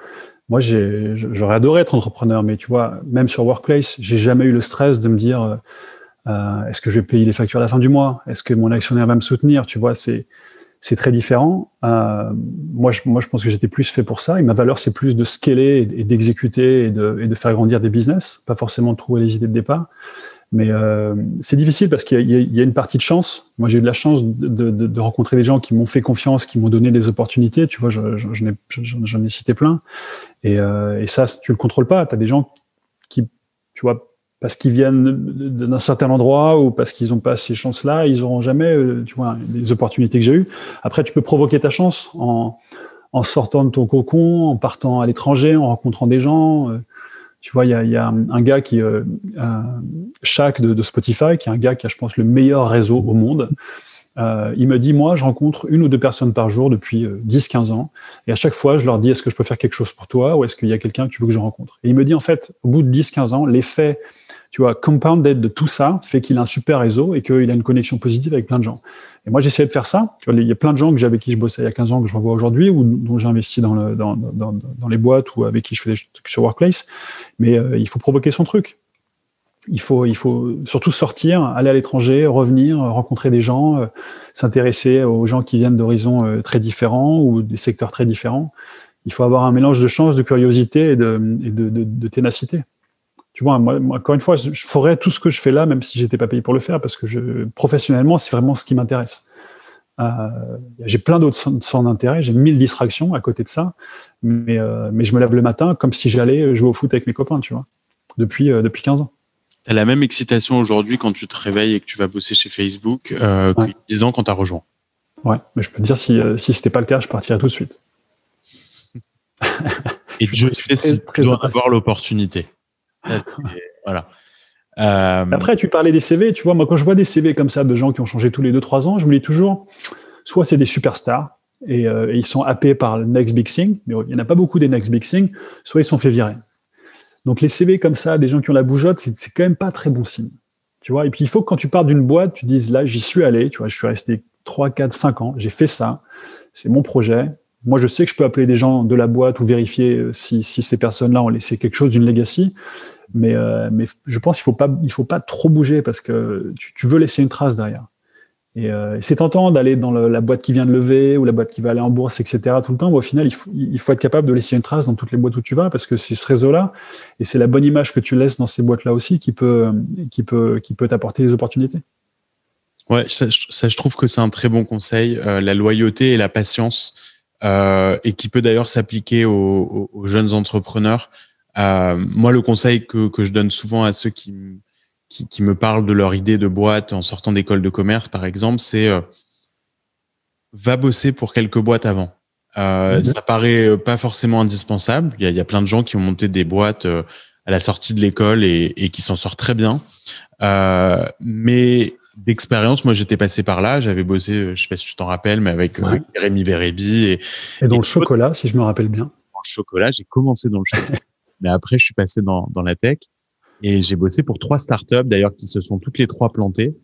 Moi, j'aurais adoré être entrepreneur, mais tu vois, même sur Workplace, j'ai jamais eu le stress de me dire euh, Est-ce que je vais payer les factures à la fin du mois? Est-ce que mon actionnaire va me soutenir? Tu vois, c'est c'est très différent. Euh, moi, je, moi, je pense que j'étais plus fait pour ça. Et ma valeur, c'est plus de scaler et d'exécuter et de, et de faire grandir des business, pas forcément de trouver les idées de départ. Mais euh, c'est difficile parce qu'il y, a une partie de chance. Moi, j'ai eu de la chance de, rencontrer des gens qui m'ont fait confiance, qui m'ont donné des opportunités. Tu vois, j'en ai, ai, cité plein. Et, euh, ça, tu le contrôles pas. Tu as des gens qui, tu vois, parce qu'ils viennent d'un certain endroit ou parce qu'ils n'ont pas ces chances-là, ils n'auront jamais, euh, tu vois, les opportunités que j'ai eues. Après, tu peux provoquer ta chance en, sortant de ton cocon, en partant à l'étranger, en rencontrant des gens. Tu vois, il y a, y a, un gars qui, euh, Shaq de, de, Spotify, qui est un gars qui a, je pense, le meilleur réseau au monde. Euh, il me dit, moi, je rencontre une ou deux personnes par jour depuis 10-15 ans, et à chaque fois, je leur dis, est-ce que je peux faire quelque chose pour toi, ou est-ce qu'il y a quelqu'un que tu veux que je rencontre? Et il me dit, en fait, au bout de 10-15 ans, l'effet tu vois, compounded de tout ça fait qu'il a un super réseau et qu'il a une connexion positive avec plein de gens. Et moi, j'essayais de faire ça. il y a plein de gens que j'avais qui je bossais il y a 15 ans que je revois aujourd'hui ou dont j'ai investi dans, le, dans, dans, dans, les boîtes ou avec qui je fais des trucs sur Workplace. Mais euh, il faut provoquer son truc. Il faut, il faut surtout sortir, aller à l'étranger, revenir, rencontrer des gens, euh, s'intéresser aux gens qui viennent d'horizons euh, très différents ou des secteurs très différents. Il faut avoir un mélange de chance, de curiosité et de ténacité tu vois, moi, encore une fois, je, ferais tout ce que je fais là, même si j'étais pas payé pour le faire, parce que je, professionnellement, c'est vraiment ce qui m'intéresse. Euh, j'ai plein d'autres centres d'intérêt, j'ai mille distractions à côté de ça, mais, euh, mais je me lève le matin comme si j'allais jouer au foot avec mes copains, tu vois, depuis, euh, depuis 15 ans. as la même excitation aujourd'hui quand tu te réveilles et que tu vas bosser chez Facebook euh, y a 10 ans quand tu as rejoint. Ouais, mais je peux te dire, si, si ce n'était pas le cas, je partirais tout de suite. et [laughs] je sais si tu dois avoir l'opportunité. [laughs] voilà. Euh, Après, tu parlais des CV, tu vois, moi quand je vois des CV comme ça de gens qui ont changé tous les 2-3 ans, je me dis toujours, soit c'est des superstars et, et, ils sont happés par le next big thing, mais il n'y en a pas beaucoup des next big thing, soit ils sont fait virer. Donc les CV comme ça, des gens qui ont la bougeotte, c'est quand même pas très bon signe. Tu vois, et puis il faut que quand tu pars d'une boîte, tu dises là, j'y suis allé, tu vois, je suis resté 3, 4, 5 ans, j'ai fait ça, c'est mon projet. Moi, je sais que je peux appeler des gens de la boîte ou vérifier euh, si, si ces personnes-là ont laissé quelque chose d'une legacy. Mais, euh, je pense qu'il faut pas, faut pas trop bouger parce que tu, veux laisser une trace derrière. Et, euh, c'est tentant d'aller dans la boîte qui vient de lever ou la boîte qui va aller en bourse, etc. tout le temps. Mais au final, il faut, être capable de laisser une trace dans toutes les boîtes où tu vas parce que c'est ce réseau-là et c'est la bonne image que tu laisses dans ces boîtes-là aussi qui peut, qui peut, qui peut t'apporter des opportunités. Ouais, ça, je trouve que c'est un très bon conseil, euh, la loyauté et la patience, et qui peut d'ailleurs s'appliquer aux, jeunes entrepreneurs. Euh, moi, le conseil que, que je donne souvent à ceux qui qui, me parlent de leur idée de boîte en sortant d'école de commerce, par exemple, c'est euh, va bosser pour quelques boîtes avant. Euh, mhm. Ça paraît pas forcément indispensable. Il y, a, il y, a, plein de gens qui ont monté des boîtes euh, à la sortie de l'école et, et, qui s'en sortent très bien. Euh, mais d'expérience, moi j'étais passé par là. J'avais bossé, je sais pas si tu t'en rappelles, mais avec ouais. Rémi Bérébi. Et, et dans le chocolat, si je me rappelle bien. Dans le chocolat, j'ai commencé dans le chocolat. [laughs] mais après, je suis passé dans, dans la tech. Et j'ai bossé pour trois startups, d'ailleurs, qui se sont toutes les trois plantées.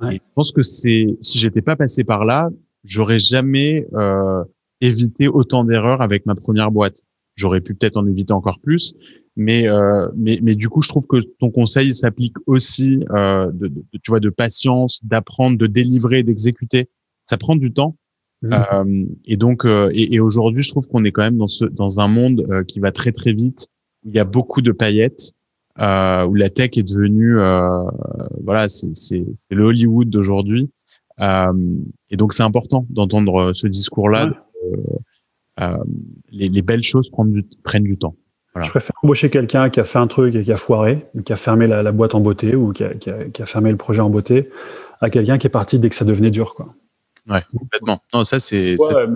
Ouais. Et je pense que c'est, si j'étais pas passé par là, j'aurais jamais euh, évité autant d'erreurs avec ma première boîte. J'aurais pu peut-être en éviter encore plus, mais, euh, mais, mais du coup, je trouve que ton conseil s'applique aussi, euh, de, de, tu vois, de patience, d'apprendre, de délivrer, d'exécuter. Ça prend du temps. Mmh. Euh, et donc, euh, et, et aujourd'hui, je trouve qu'on est quand même dans ce dans un monde euh, qui va très très vite. Où il y a beaucoup de paillettes euh, où la tech est devenue, euh, voilà, c'est le Hollywood d'aujourd'hui. Euh, et donc c'est important d'entendre ce discours-là. Ouais. Les, les, belles choses prennent du, prennent du temps. Voilà. Je préfère embaucher quelqu'un qui a fait un truc et qui a foiré, qui a fermé la, la boîte en beauté ou qui a, qui, a, qui a, fermé le projet en beauté, à quelqu'un qui est parti dès que ça devenait dur. Quoi. Ouais, complètement. Non, ça c'est. Ouais,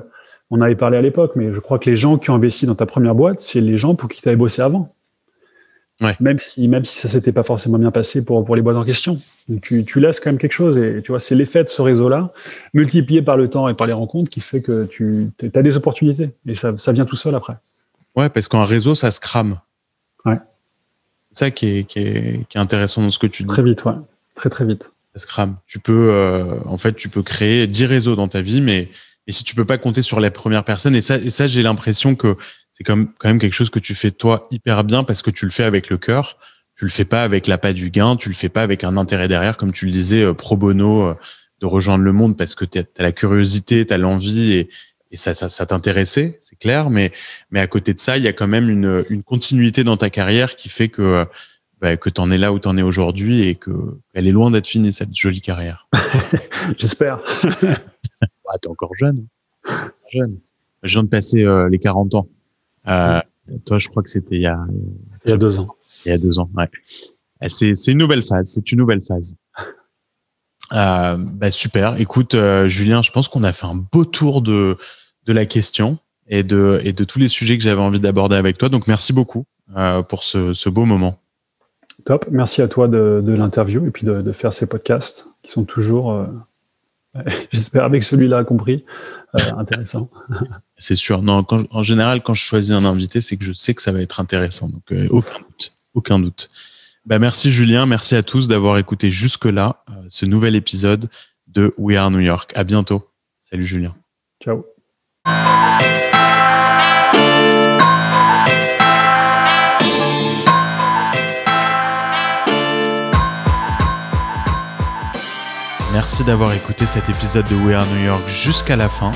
on avait parlé à l'époque, mais je crois que les gens qui ont investi dans ta première boîte, c'est les gens pour qui tu avais bossé avant. Ouais. Même si même si ça s'était pas forcément bien passé pour pour les boîtes en question. Donc tu, tu laisses quand même quelque chose et tu vois c'est l'effet de ce réseau-là multiplié par le temps et par les rencontres qui fait que tu as des opportunités et ça, ça vient tout seul après. Ouais, parce qu'un réseau ça se crame. Ouais. C'est ça qui est, qui est, qui est intéressant dans ce que tu dis. Très vite, ouais. Très très vite. Ça se crame. Tu peux euh, en fait tu peux créer 10 réseaux dans ta vie mais et si tu peux pas compter sur les premières personnes et ça et ça j'ai l'impression que c'est quand même quelque chose que tu fais toi hyper bien parce que tu le fais avec le cœur. Tu le fais pas avec l'appât du gain, tu le fais pas avec un intérêt derrière, comme tu le disais, euh, pro bono, euh, de rejoindre le monde parce que tu as, la curiosité, tu as l'envie et, ça, ça, ça t'intéressait, c'est clair. Mais, mais à côté de ça, il y a quand même une, une continuité dans ta carrière qui fait que, bah, que tu en es là où tu en es aujourd'hui et que elle est loin d'être finie, cette jolie carrière. [laughs] J'espère. [laughs] bah, tu es encore jeune. jeune. Je viens de passer euh, les 40 ans. Euh, toi, je crois que c'était il y a il y a deux ans. Il y a deux ans, ouais. C'est c'est une nouvelle phase. C'est une nouvelle phase. [laughs] Euh, bah super. Écoute, euh, Julien, je pense qu'on a fait un beau tour de de la question et de et de tous les sujets que j'avais envie d'aborder avec toi. Donc merci beaucoup euh, pour ce, ce beau moment. Top. Merci à toi de, de l'interview et puis de, de, faire ces podcasts qui sont toujours, euh, [laughs] j'espère avec celui-là compris, euh, intéressant. [laughs] C'est sûr. Non, quand, en général, quand je choisis un invité, c'est que je sais que ça va être intéressant. Donc, euh, aucun doute. Aucun doute. Bah, merci Julien. Merci à tous d'avoir écouté jusque-là euh, ce nouvel épisode de We Are New York. À bientôt. Salut Julien. Ciao. Merci d'avoir écouté cet épisode de We Are New York jusqu'à la fin.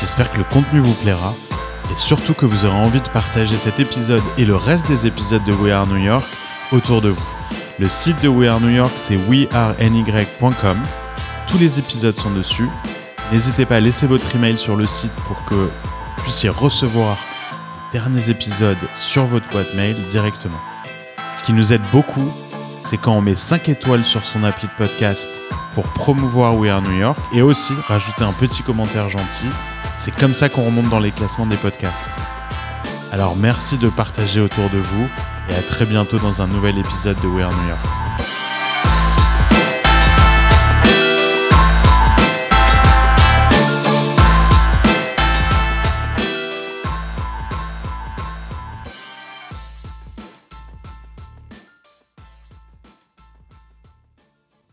J'espère que le contenu vous plaira et surtout que vous aurez envie de partager cet épisode et le reste des épisodes de We Are New York autour de vous. Le site de We Are New York, c'est weareny.com. Tous les épisodes sont dessus. N'hésitez pas à laisser votre email sur le site pour que vous puissiez recevoir les derniers épisodes sur votre boîte mail directement. Ce qui nous aide beaucoup, c'est quand on met 5 étoiles sur son appli de podcast pour promouvoir We Are New York et aussi rajouter un petit commentaire gentil. C'est comme ça qu'on remonte dans les classements des podcasts. Alors merci de partager autour de vous et à très bientôt dans un nouvel épisode de We Are New York.